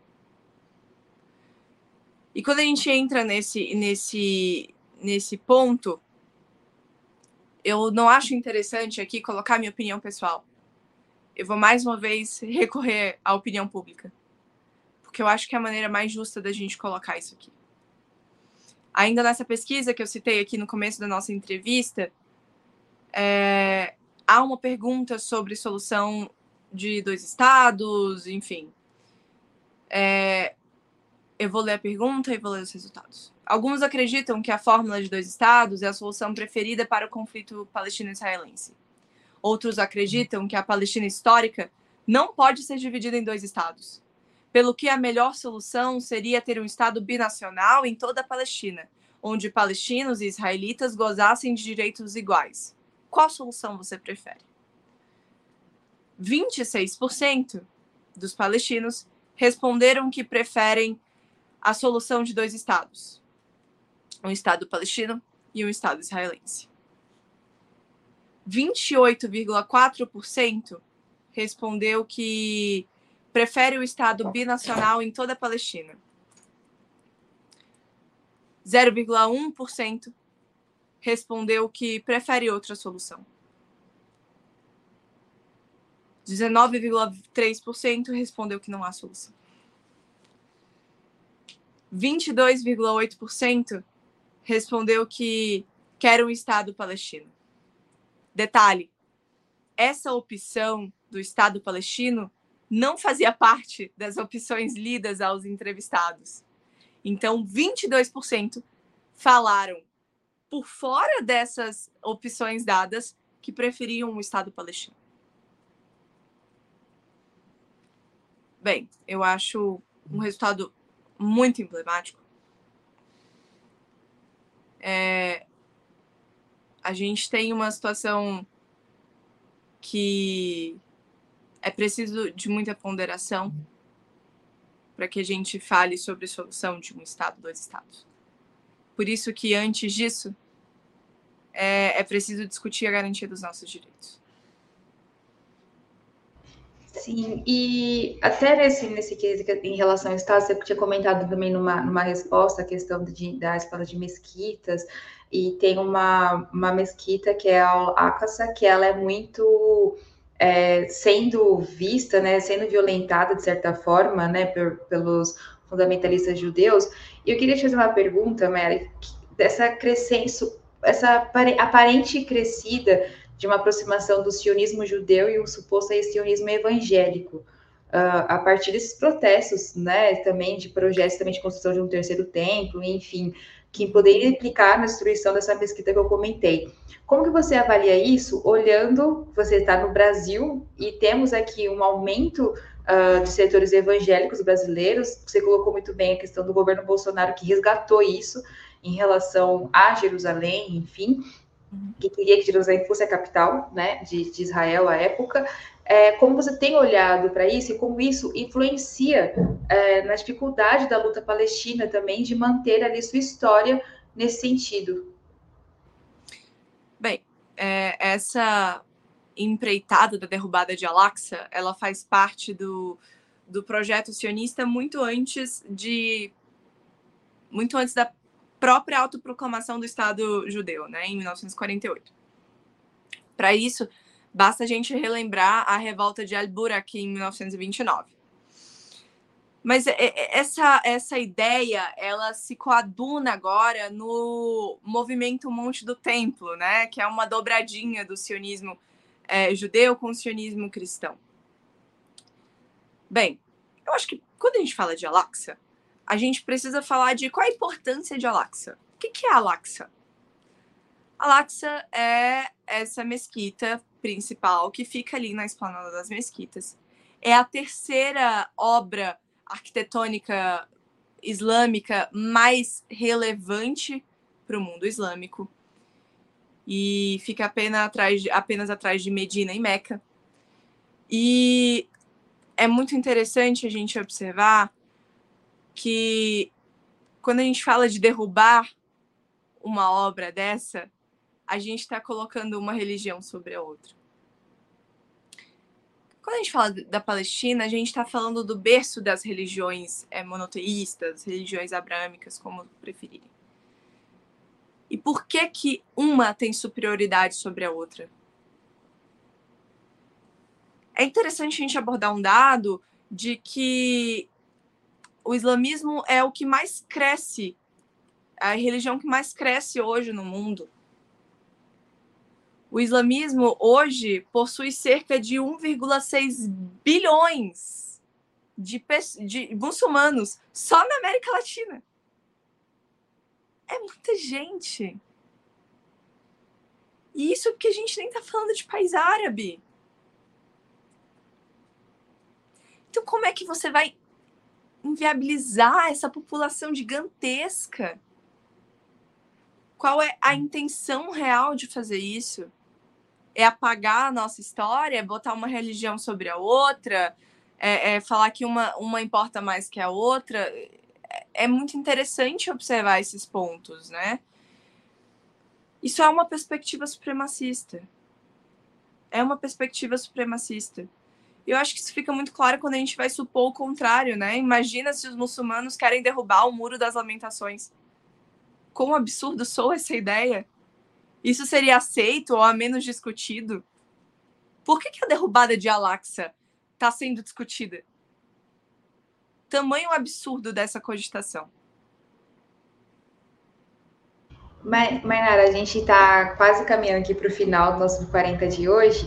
E quando a gente entra nesse, nesse, nesse ponto, eu não acho interessante aqui colocar minha opinião pessoal. Eu vou mais uma vez recorrer à opinião pública. Porque eu acho que é a maneira mais justa da gente colocar isso aqui. Ainda nessa pesquisa que eu citei aqui no começo da nossa entrevista, é, há uma pergunta sobre solução de dois estados, enfim. É, eu vou ler a pergunta e vou ler os resultados. Alguns acreditam que a fórmula de dois estados é a solução preferida para o conflito palestino-israelense. Outros acreditam que a Palestina histórica não pode ser dividida em dois estados, pelo que a melhor solução seria ter um estado binacional em toda a Palestina, onde palestinos e israelitas gozassem de direitos iguais. Qual solução você prefere? 26% dos palestinos responderam que preferem a solução de dois estados, um estado palestino e um estado israelense. 28,4% respondeu que prefere o estado binacional em toda a Palestina. 0,1% respondeu que prefere outra solução. 19,3% respondeu que não há solução. 22,8% respondeu que quer um Estado palestino. Detalhe: essa opção do Estado palestino não fazia parte das opções lidas aos entrevistados. Então, 22% falaram por fora dessas opções dadas que preferiam um Estado palestino. Bem, eu acho um resultado muito emblemático. É, a gente tem uma situação que é preciso de muita ponderação para que a gente fale sobre solução de um Estado, dois Estados. Por isso que, antes disso, é, é preciso discutir a garantia dos nossos direitos. Sim, e até nesse, nesse quesito em relação ao Estado, você tinha comentado também numa, numa resposta a questão de, da escola de mesquitas, e tem uma, uma mesquita que é a Al-Aqsa, que ela é muito é, sendo vista, né, sendo violentada de certa forma, né, por, pelos fundamentalistas judeus. E eu queria te fazer uma pergunta, Mary, dessa crescência, essa aparente crescida de uma aproximação do sionismo judeu e o suposto sionismo evangélico, uh, a partir desses protestos, né, também de projetos também de construção de um terceiro templo, enfim, que poderia implicar na destruição dessa mesquita que eu comentei. Como que você avalia isso, olhando, você está no Brasil e temos aqui um aumento uh, de setores evangélicos brasileiros, você colocou muito bem a questão do governo Bolsonaro que resgatou isso em relação a Jerusalém, enfim, que queria que Jerusalém fosse a capital né, de, de Israel à época. É, como você tem olhado para isso e como isso influencia é, na dificuldade da luta palestina também de manter ali sua história nesse sentido? Bem, é, essa empreitada da derrubada de Al-Aqsa, ela faz parte do, do projeto sionista muito antes de muito antes da própria autoproclamação do Estado judeu, né, em 1948. Para isso, basta a gente relembrar a revolta de Al-Burak em 1929. Mas essa, essa ideia, ela se coaduna agora no movimento Monte do Templo, né, que é uma dobradinha do sionismo é, judeu com o sionismo cristão. Bem, eu acho que quando a gente fala de Al-Aqsa, a gente precisa falar de qual a importância de Al-Aqsa. O que é Al-Aqsa? Al-Aqsa é essa mesquita principal que fica ali na esplanada das mesquitas. É a terceira obra arquitetônica islâmica mais relevante para o mundo islâmico e fica apenas atrás, de, apenas atrás de Medina e Meca. E é muito interessante a gente observar que quando a gente fala de derrubar uma obra dessa, a gente está colocando uma religião sobre a outra. Quando a gente fala da Palestina, a gente está falando do berço das religiões é, monoteístas, religiões abrâmicas, como preferirem. E por que que uma tem superioridade sobre a outra? É interessante a gente abordar um dado de que o islamismo é o que mais cresce, a religião que mais cresce hoje no mundo. O islamismo hoje possui cerca de 1,6 bilhões de, de muçulmanos só na América Latina. É muita gente. E isso porque a gente nem está falando de país árabe. Então, como é que você vai inviabilizar essa população gigantesca? Qual é a intenção real de fazer isso? é apagar a nossa história, é botar uma religião sobre a outra, é, é falar que uma, uma importa mais que a outra. É, é muito interessante observar esses pontos, né? Isso é uma perspectiva supremacista. É uma perspectiva supremacista. Eu acho que isso fica muito claro quando a gente vai supor o contrário, né? Imagina se os muçulmanos querem derrubar o muro das lamentações. Quão absurdo sou essa ideia? Isso seria aceito ou a menos discutido? Por que, que a derrubada de Al-Aqsa está sendo discutida? Tamanho absurdo dessa cogitação. Mainara, a gente está quase caminhando aqui para o final do nosso 40 de hoje.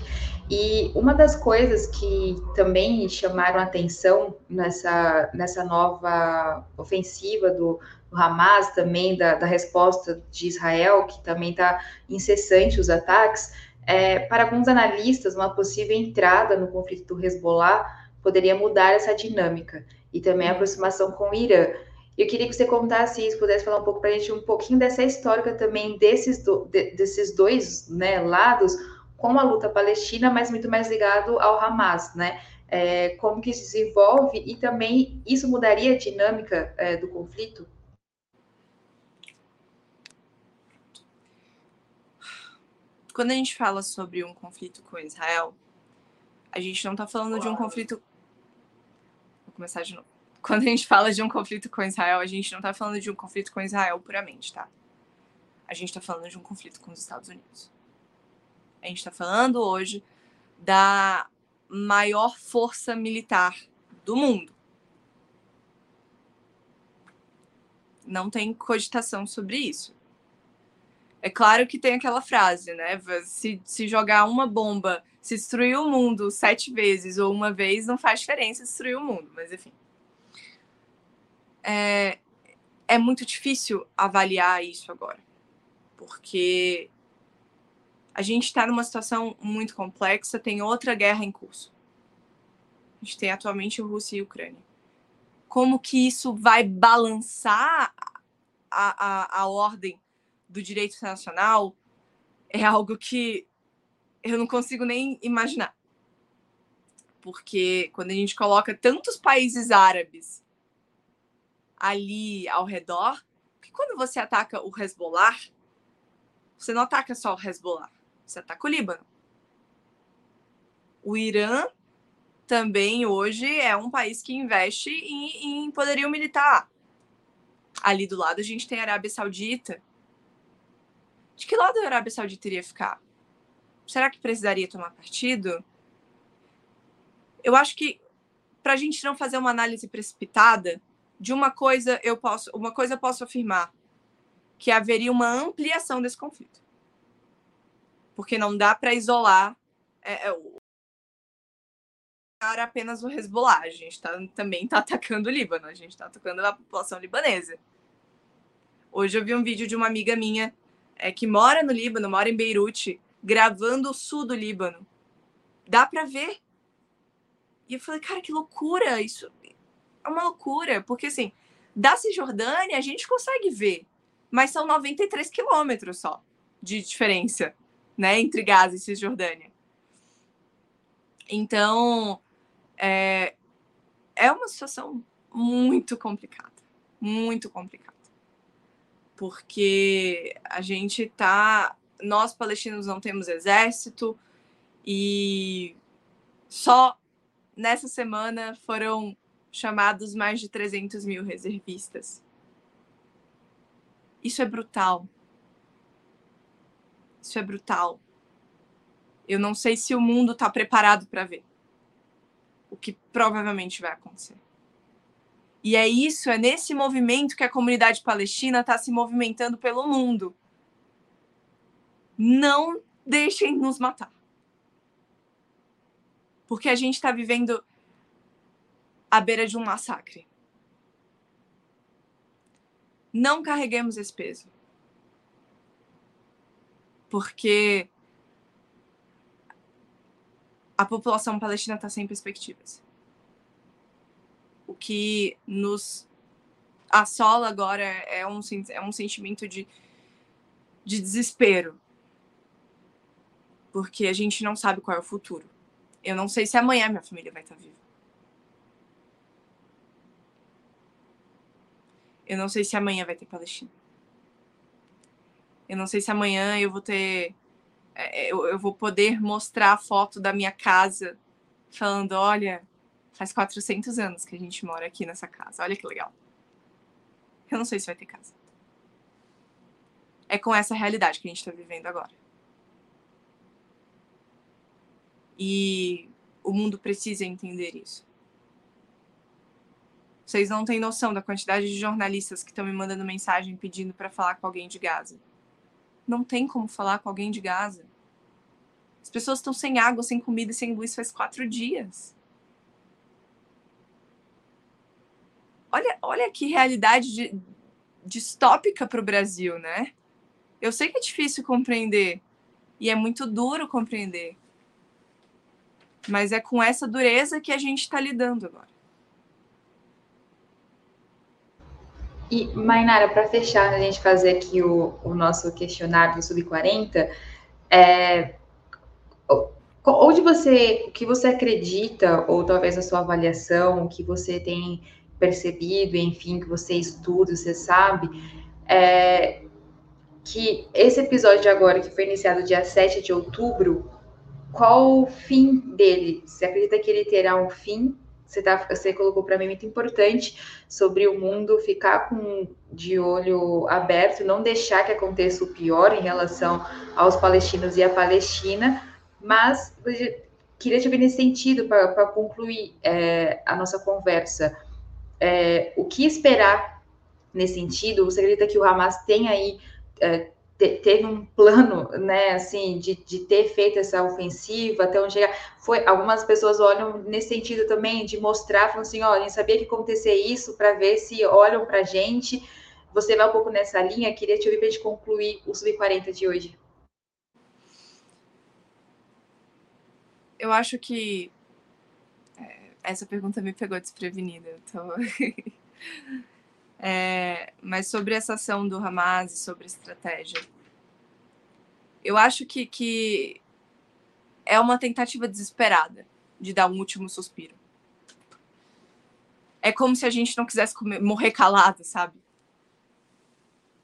E uma das coisas que também chamaram atenção nessa, nessa nova ofensiva do, do Hamas, também da, da, resposta de Israel, que também está incessante os ataques, é, para alguns analistas, uma possível entrada no conflito do Hezbollah poderia mudar essa dinâmica e também a aproximação com o Irã. Eu queria que você contasse isso, pudesse falar um pouco para a gente um pouquinho dessa história também desses, do, de, desses dois né, lados com a luta palestina, mas muito mais ligado ao Hamas, né? É, como que se desenvolve e também isso mudaria a dinâmica é, do conflito? Quando a gente fala sobre um conflito com Israel, a gente não está falando de um conflito. Vou começar de novo. Quando a gente fala de um conflito com Israel, a gente não está falando de um conflito com Israel puramente, tá? A gente está falando de um conflito com os Estados Unidos. A gente está falando hoje da maior força militar do mundo. Não tem cogitação sobre isso. É claro que tem aquela frase, né? Se, se jogar uma bomba, se destruir o mundo sete vezes ou uma vez, não faz diferença destruir o mundo, mas enfim. É, é muito difícil avaliar isso agora, porque a gente está numa situação muito complexa, tem outra guerra em curso. A gente tem atualmente Rússia e Ucrânia. Como que isso vai balançar a, a, a ordem do direito internacional é algo que eu não consigo nem imaginar. Porque quando a gente coloca tantos países árabes ali ao redor, que quando você ataca o Hezbollah, você não ataca só o Hezbollah. Você ataca o Líbano. O Irã também hoje é um país que investe em, em poderio militar. Ali do lado a gente tem a Arábia Saudita. De que lado a Arábia Saudita iria ficar? Será que precisaria tomar partido? Eu acho que para a gente não fazer uma análise precipitada de uma coisa eu posso, uma coisa eu posso afirmar que haveria uma ampliação desse conflito porque não dá para isolar é, é, o apenas o Hezbollah. A gente tá, também está atacando o Líbano, a gente está atacando a população libanesa. Hoje eu vi um vídeo de uma amiga minha é, que mora no Líbano, mora em Beirute, gravando o sul do Líbano. Dá para ver. E eu falei, cara, que loucura! Isso é uma loucura, porque assim, da Cisjordânia a gente consegue ver, mas são 93 quilômetros só de diferença né, entre Gaza e Cisjordânia. Então, é, é uma situação muito complicada, muito complicada. Porque a gente tá. Nós, palestinos, não temos exército e só nessa semana foram chamados mais de 300 mil reservistas. Isso é brutal. Isso é brutal. Eu não sei se o mundo está preparado para ver o que provavelmente vai acontecer. E é isso, é nesse movimento que a comunidade palestina está se movimentando pelo mundo. Não deixem nos matar. Porque a gente está vivendo à beira de um massacre. Não carreguemos esse peso. Porque a população palestina está sem perspectivas. O que nos assola agora é um, é um sentimento de, de desespero. Porque a gente não sabe qual é o futuro. Eu não sei se amanhã minha família vai estar viva. Eu não sei se amanhã vai ter Palestina. Eu não sei se amanhã eu vou ter. É, eu, eu vou poder mostrar a foto da minha casa, falando: olha, faz 400 anos que a gente mora aqui nessa casa. Olha que legal. Eu não sei se vai ter casa. É com essa realidade que a gente está vivendo agora. E o mundo precisa entender isso. Vocês não têm noção da quantidade de jornalistas que estão me mandando mensagem pedindo para falar com alguém de Gaza. Não tem como falar com alguém de Gaza. As pessoas estão sem água, sem comida e sem luz faz quatro dias. Olha, olha que realidade de, distópica para o Brasil, né? Eu sei que é difícil compreender e é muito duro compreender, mas é com essa dureza que a gente está lidando agora. E, Mainara, para fechar, a gente fazer aqui o, o nosso questionário do Sub-40, é, onde você, o que você acredita, ou talvez a sua avaliação, o que você tem percebido, enfim, que você estuda, você sabe, é, que esse episódio agora, que foi iniciado dia 7 de outubro, qual o fim dele? Você acredita que ele terá um fim? Você, tá, você colocou para mim muito importante sobre o mundo ficar com de olho aberto, não deixar que aconteça o pior em relação aos palestinos e à Palestina, mas queria te ver nesse sentido para concluir é, a nossa conversa. É, o que esperar nesse sentido? Você acredita que o Hamas tem aí é, teve um plano, né, assim, de, de ter feito essa ofensiva até onde chegar. Foi, algumas pessoas olham nesse sentido também de mostrar, falando assim, olha, a gente sabia que ia acontecer isso para ver se olham para a gente. Você vai um pouco nessa linha, queria te ouvir para a gente concluir o Sub-40 de hoje. Eu acho que é, essa pergunta me pegou desprevenida, então... *laughs* É, mas sobre essa ação do Hamas e sobre estratégia. Eu acho que, que é uma tentativa desesperada de dar um último suspiro. É como se a gente não quisesse comer, morrer calado, sabe?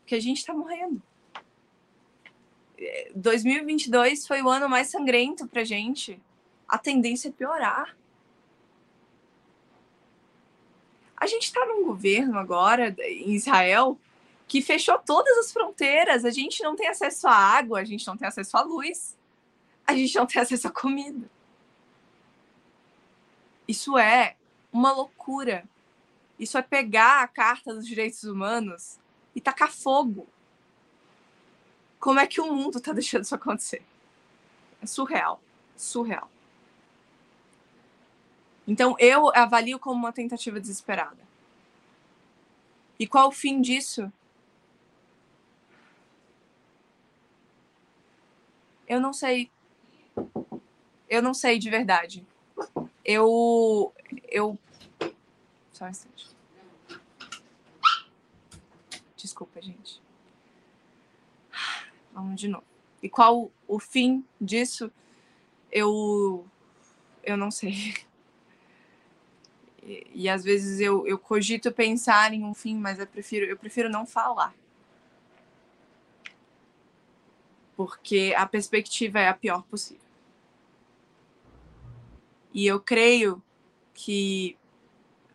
Porque a gente tá morrendo. 2022 foi o ano mais sangrento pra gente. A tendência é piorar. A gente está num governo agora em Israel que fechou todas as fronteiras. A gente não tem acesso à água, a gente não tem acesso à luz, a gente não tem acesso à comida. Isso é uma loucura. Isso é pegar a Carta dos Direitos Humanos e tacar fogo. Como é que o mundo está deixando isso acontecer? É surreal. Surreal. Então, eu avalio como uma tentativa desesperada. E qual o fim disso? Eu não sei. Eu não sei de verdade. Eu. Eu. Só um instante. Desculpa, gente. Vamos de novo. E qual o fim disso? Eu. Eu não sei. E, às vezes eu, eu cogito pensar em um fim, mas eu prefiro, eu prefiro não falar. Porque a perspectiva é a pior possível. E eu creio que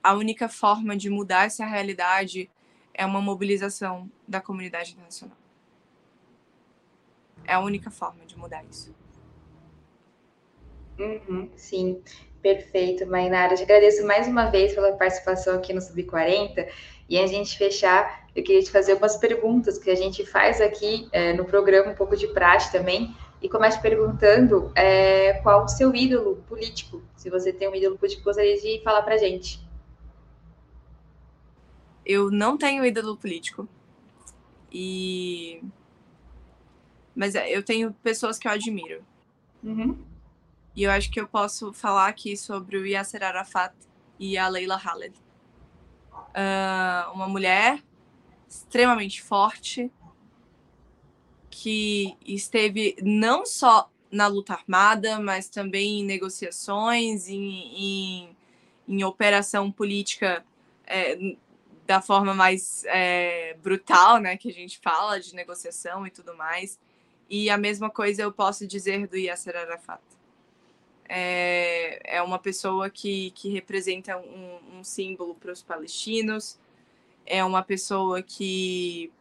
a única forma de mudar essa realidade é uma mobilização da comunidade internacional. é a única forma de mudar isso. Uhum, sim, perfeito, Mainara. Te agradeço mais uma vez pela participação aqui no Sub40. E a gente fechar, eu queria te fazer algumas perguntas que a gente faz aqui é, no programa, um pouco de prática também. E começo perguntando é, qual o seu ídolo político. Se você tem um ídolo político, gostaria de falar para gente. Eu não tenho ídolo político. E mas é, eu tenho pessoas que eu admiro. Uhum. E eu acho que eu posso falar aqui sobre o Yasser Arafat e a Leila Khaled. Uh, uma mulher extremamente forte que esteve não só na luta armada, mas também em negociações, em, em, em operação política é, da forma mais é, brutal, né, que a gente fala de negociação e tudo mais. E a mesma coisa eu posso dizer do Yasser Arafat. É, é uma pessoa que, que representa um, um símbolo para os palestinos, é uma pessoa que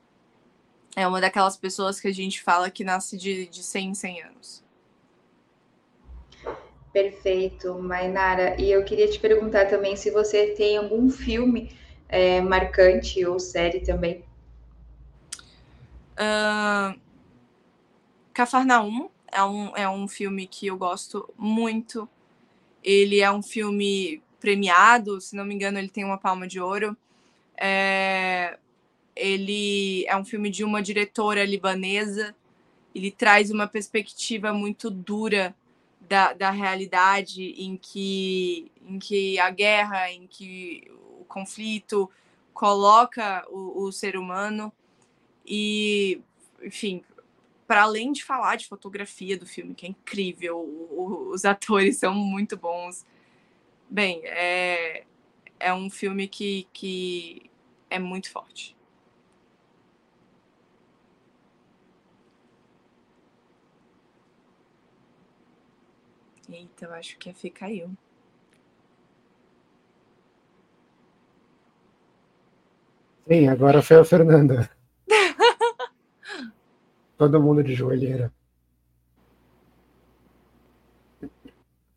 é uma daquelas pessoas que a gente fala que nasce de, de 100 em 100 anos. Perfeito, Mainara. E eu queria te perguntar também se você tem algum filme é, marcante ou série também. Uh, Cafarnaum é um, é um filme que eu gosto muito. Ele é um filme premiado, se não me engano, ele tem uma palma de ouro. É, ele é um filme de uma diretora libanesa. Ele traz uma perspectiva muito dura da, da realidade em que, em que a guerra, em que o conflito coloca o, o ser humano. E, enfim, para além de falar de fotografia do filme, que é incrível, os *laughs* atores são muito bons. Bem, é, é um filme que, que é muito forte. Eita, eu acho que a Fê caiu. Sim, agora foi a Fernanda. Todo mundo de joelheira.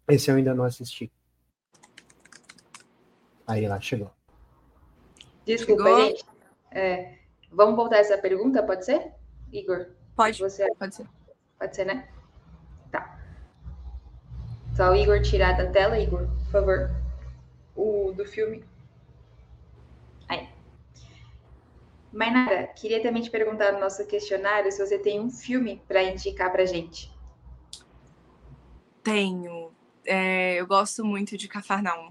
Esse eu ainda não assisti. Aí lá, chegou. Desculpa, chegou? gente. É, vamos voltar essa pergunta, pode ser? Igor? Pode, Você... pode ser. Pode ser, né? Tá. Só o Igor tirar da tela, Igor, por favor. O do filme. Mainara, queria também te perguntar no nosso questionário se você tem um filme para indicar para gente. Tenho. É, eu gosto muito de Cafarnaum.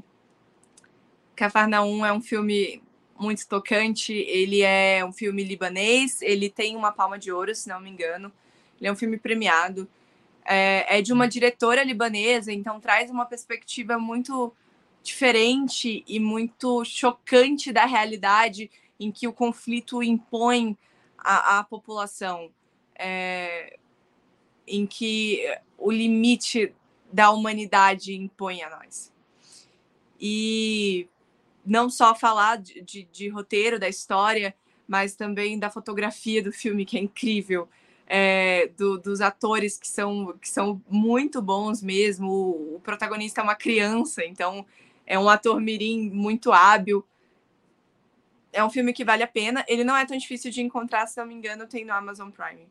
Cafarnaum é um filme muito tocante. Ele é um filme libanês. Ele tem uma palma de ouro, se não me engano. Ele é um filme premiado. É, é de uma diretora libanesa, então traz uma perspectiva muito diferente e muito chocante da realidade em que o conflito impõe à, população, é, em que o limite da humanidade impõe a nós. E não só falar de, de, de roteiro, da história, mas também da fotografia do filme, que é incrível. É, do, dos atores que são, que são muito bons mesmo. O, o, protagonista é uma criança, então é um ator mirim muito hábil é um filme que vale a pena. Ele não é tão difícil de encontrar, se não me engano, tem no Amazon Prime.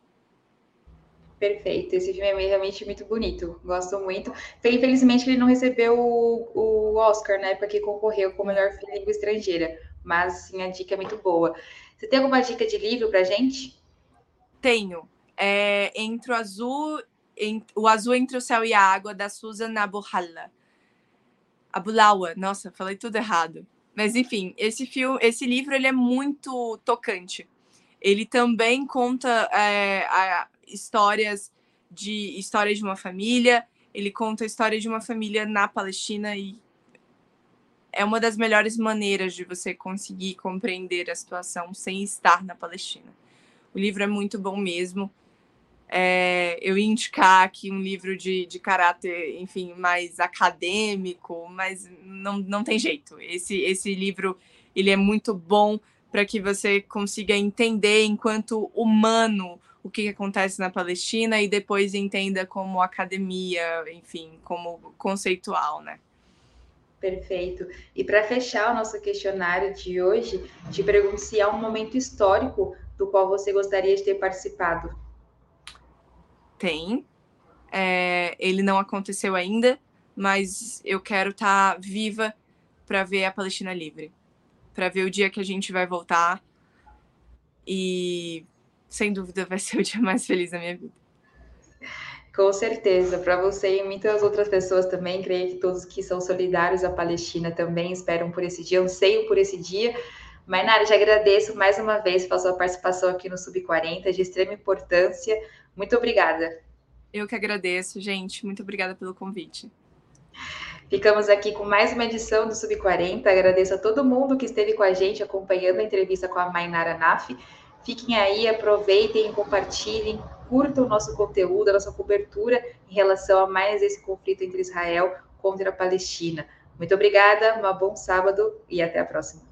Perfeito, esse filme é realmente muito bonito, gosto muito. Infelizmente ele não recebeu o, o Oscar, né, porque concorreu com melhor língua estrangeira, mas sim, a dica é muito boa. Você tem alguma dica de livro pra gente? Tenho. É, entre o azul, o azul entre o céu e a água da Susan Abuhalla. Abulawa, nossa, falei tudo errado. Mas enfim, esse filme, esse livro ele é muito tocante. Ele também conta é, a, histórias de história de uma família. Ele conta a história de uma família na Palestina e é uma das melhores maneiras de você conseguir compreender a situação sem estar na Palestina. O livro é muito bom mesmo é, eu ia indicar aqui um livro de, de caráter, enfim, mais acadêmico, mas não, não tem jeito. Esse, esse livro ele é muito bom para que você consiga entender, enquanto humano, o o que acontece na Palestina e depois entenda como academia, enfim, como conceitual, né? Perfeito. E para fechar o nosso questionário de hoje, te pergunto se há um momento histórico do qual você gostaria de ter participado. Tem. É, ele não aconteceu ainda, mas eu quero estar tá viva para ver a Palestina livre, para ver o dia que a gente vai voltar e sem dúvida vai ser o dia mais feliz da minha vida. Com certeza, para você e muitas outras pessoas também, creio que todos que são solidários à Palestina também esperam por esse dia, anseiam por esse dia. Mainara, te agradeço mais uma vez pela sua participação aqui no Sub-40, de extrema importância. Muito obrigada. Eu que agradeço, gente. Muito obrigada pelo convite. Ficamos aqui com mais uma edição do Sub-40. Agradeço a todo mundo que esteve com a gente acompanhando a entrevista com a Mainara Naf. Fiquem aí, aproveitem, compartilhem, curtam o nosso conteúdo, a nossa cobertura em relação a mais esse conflito entre Israel contra a Palestina. Muito obrigada, um bom sábado e até a próxima.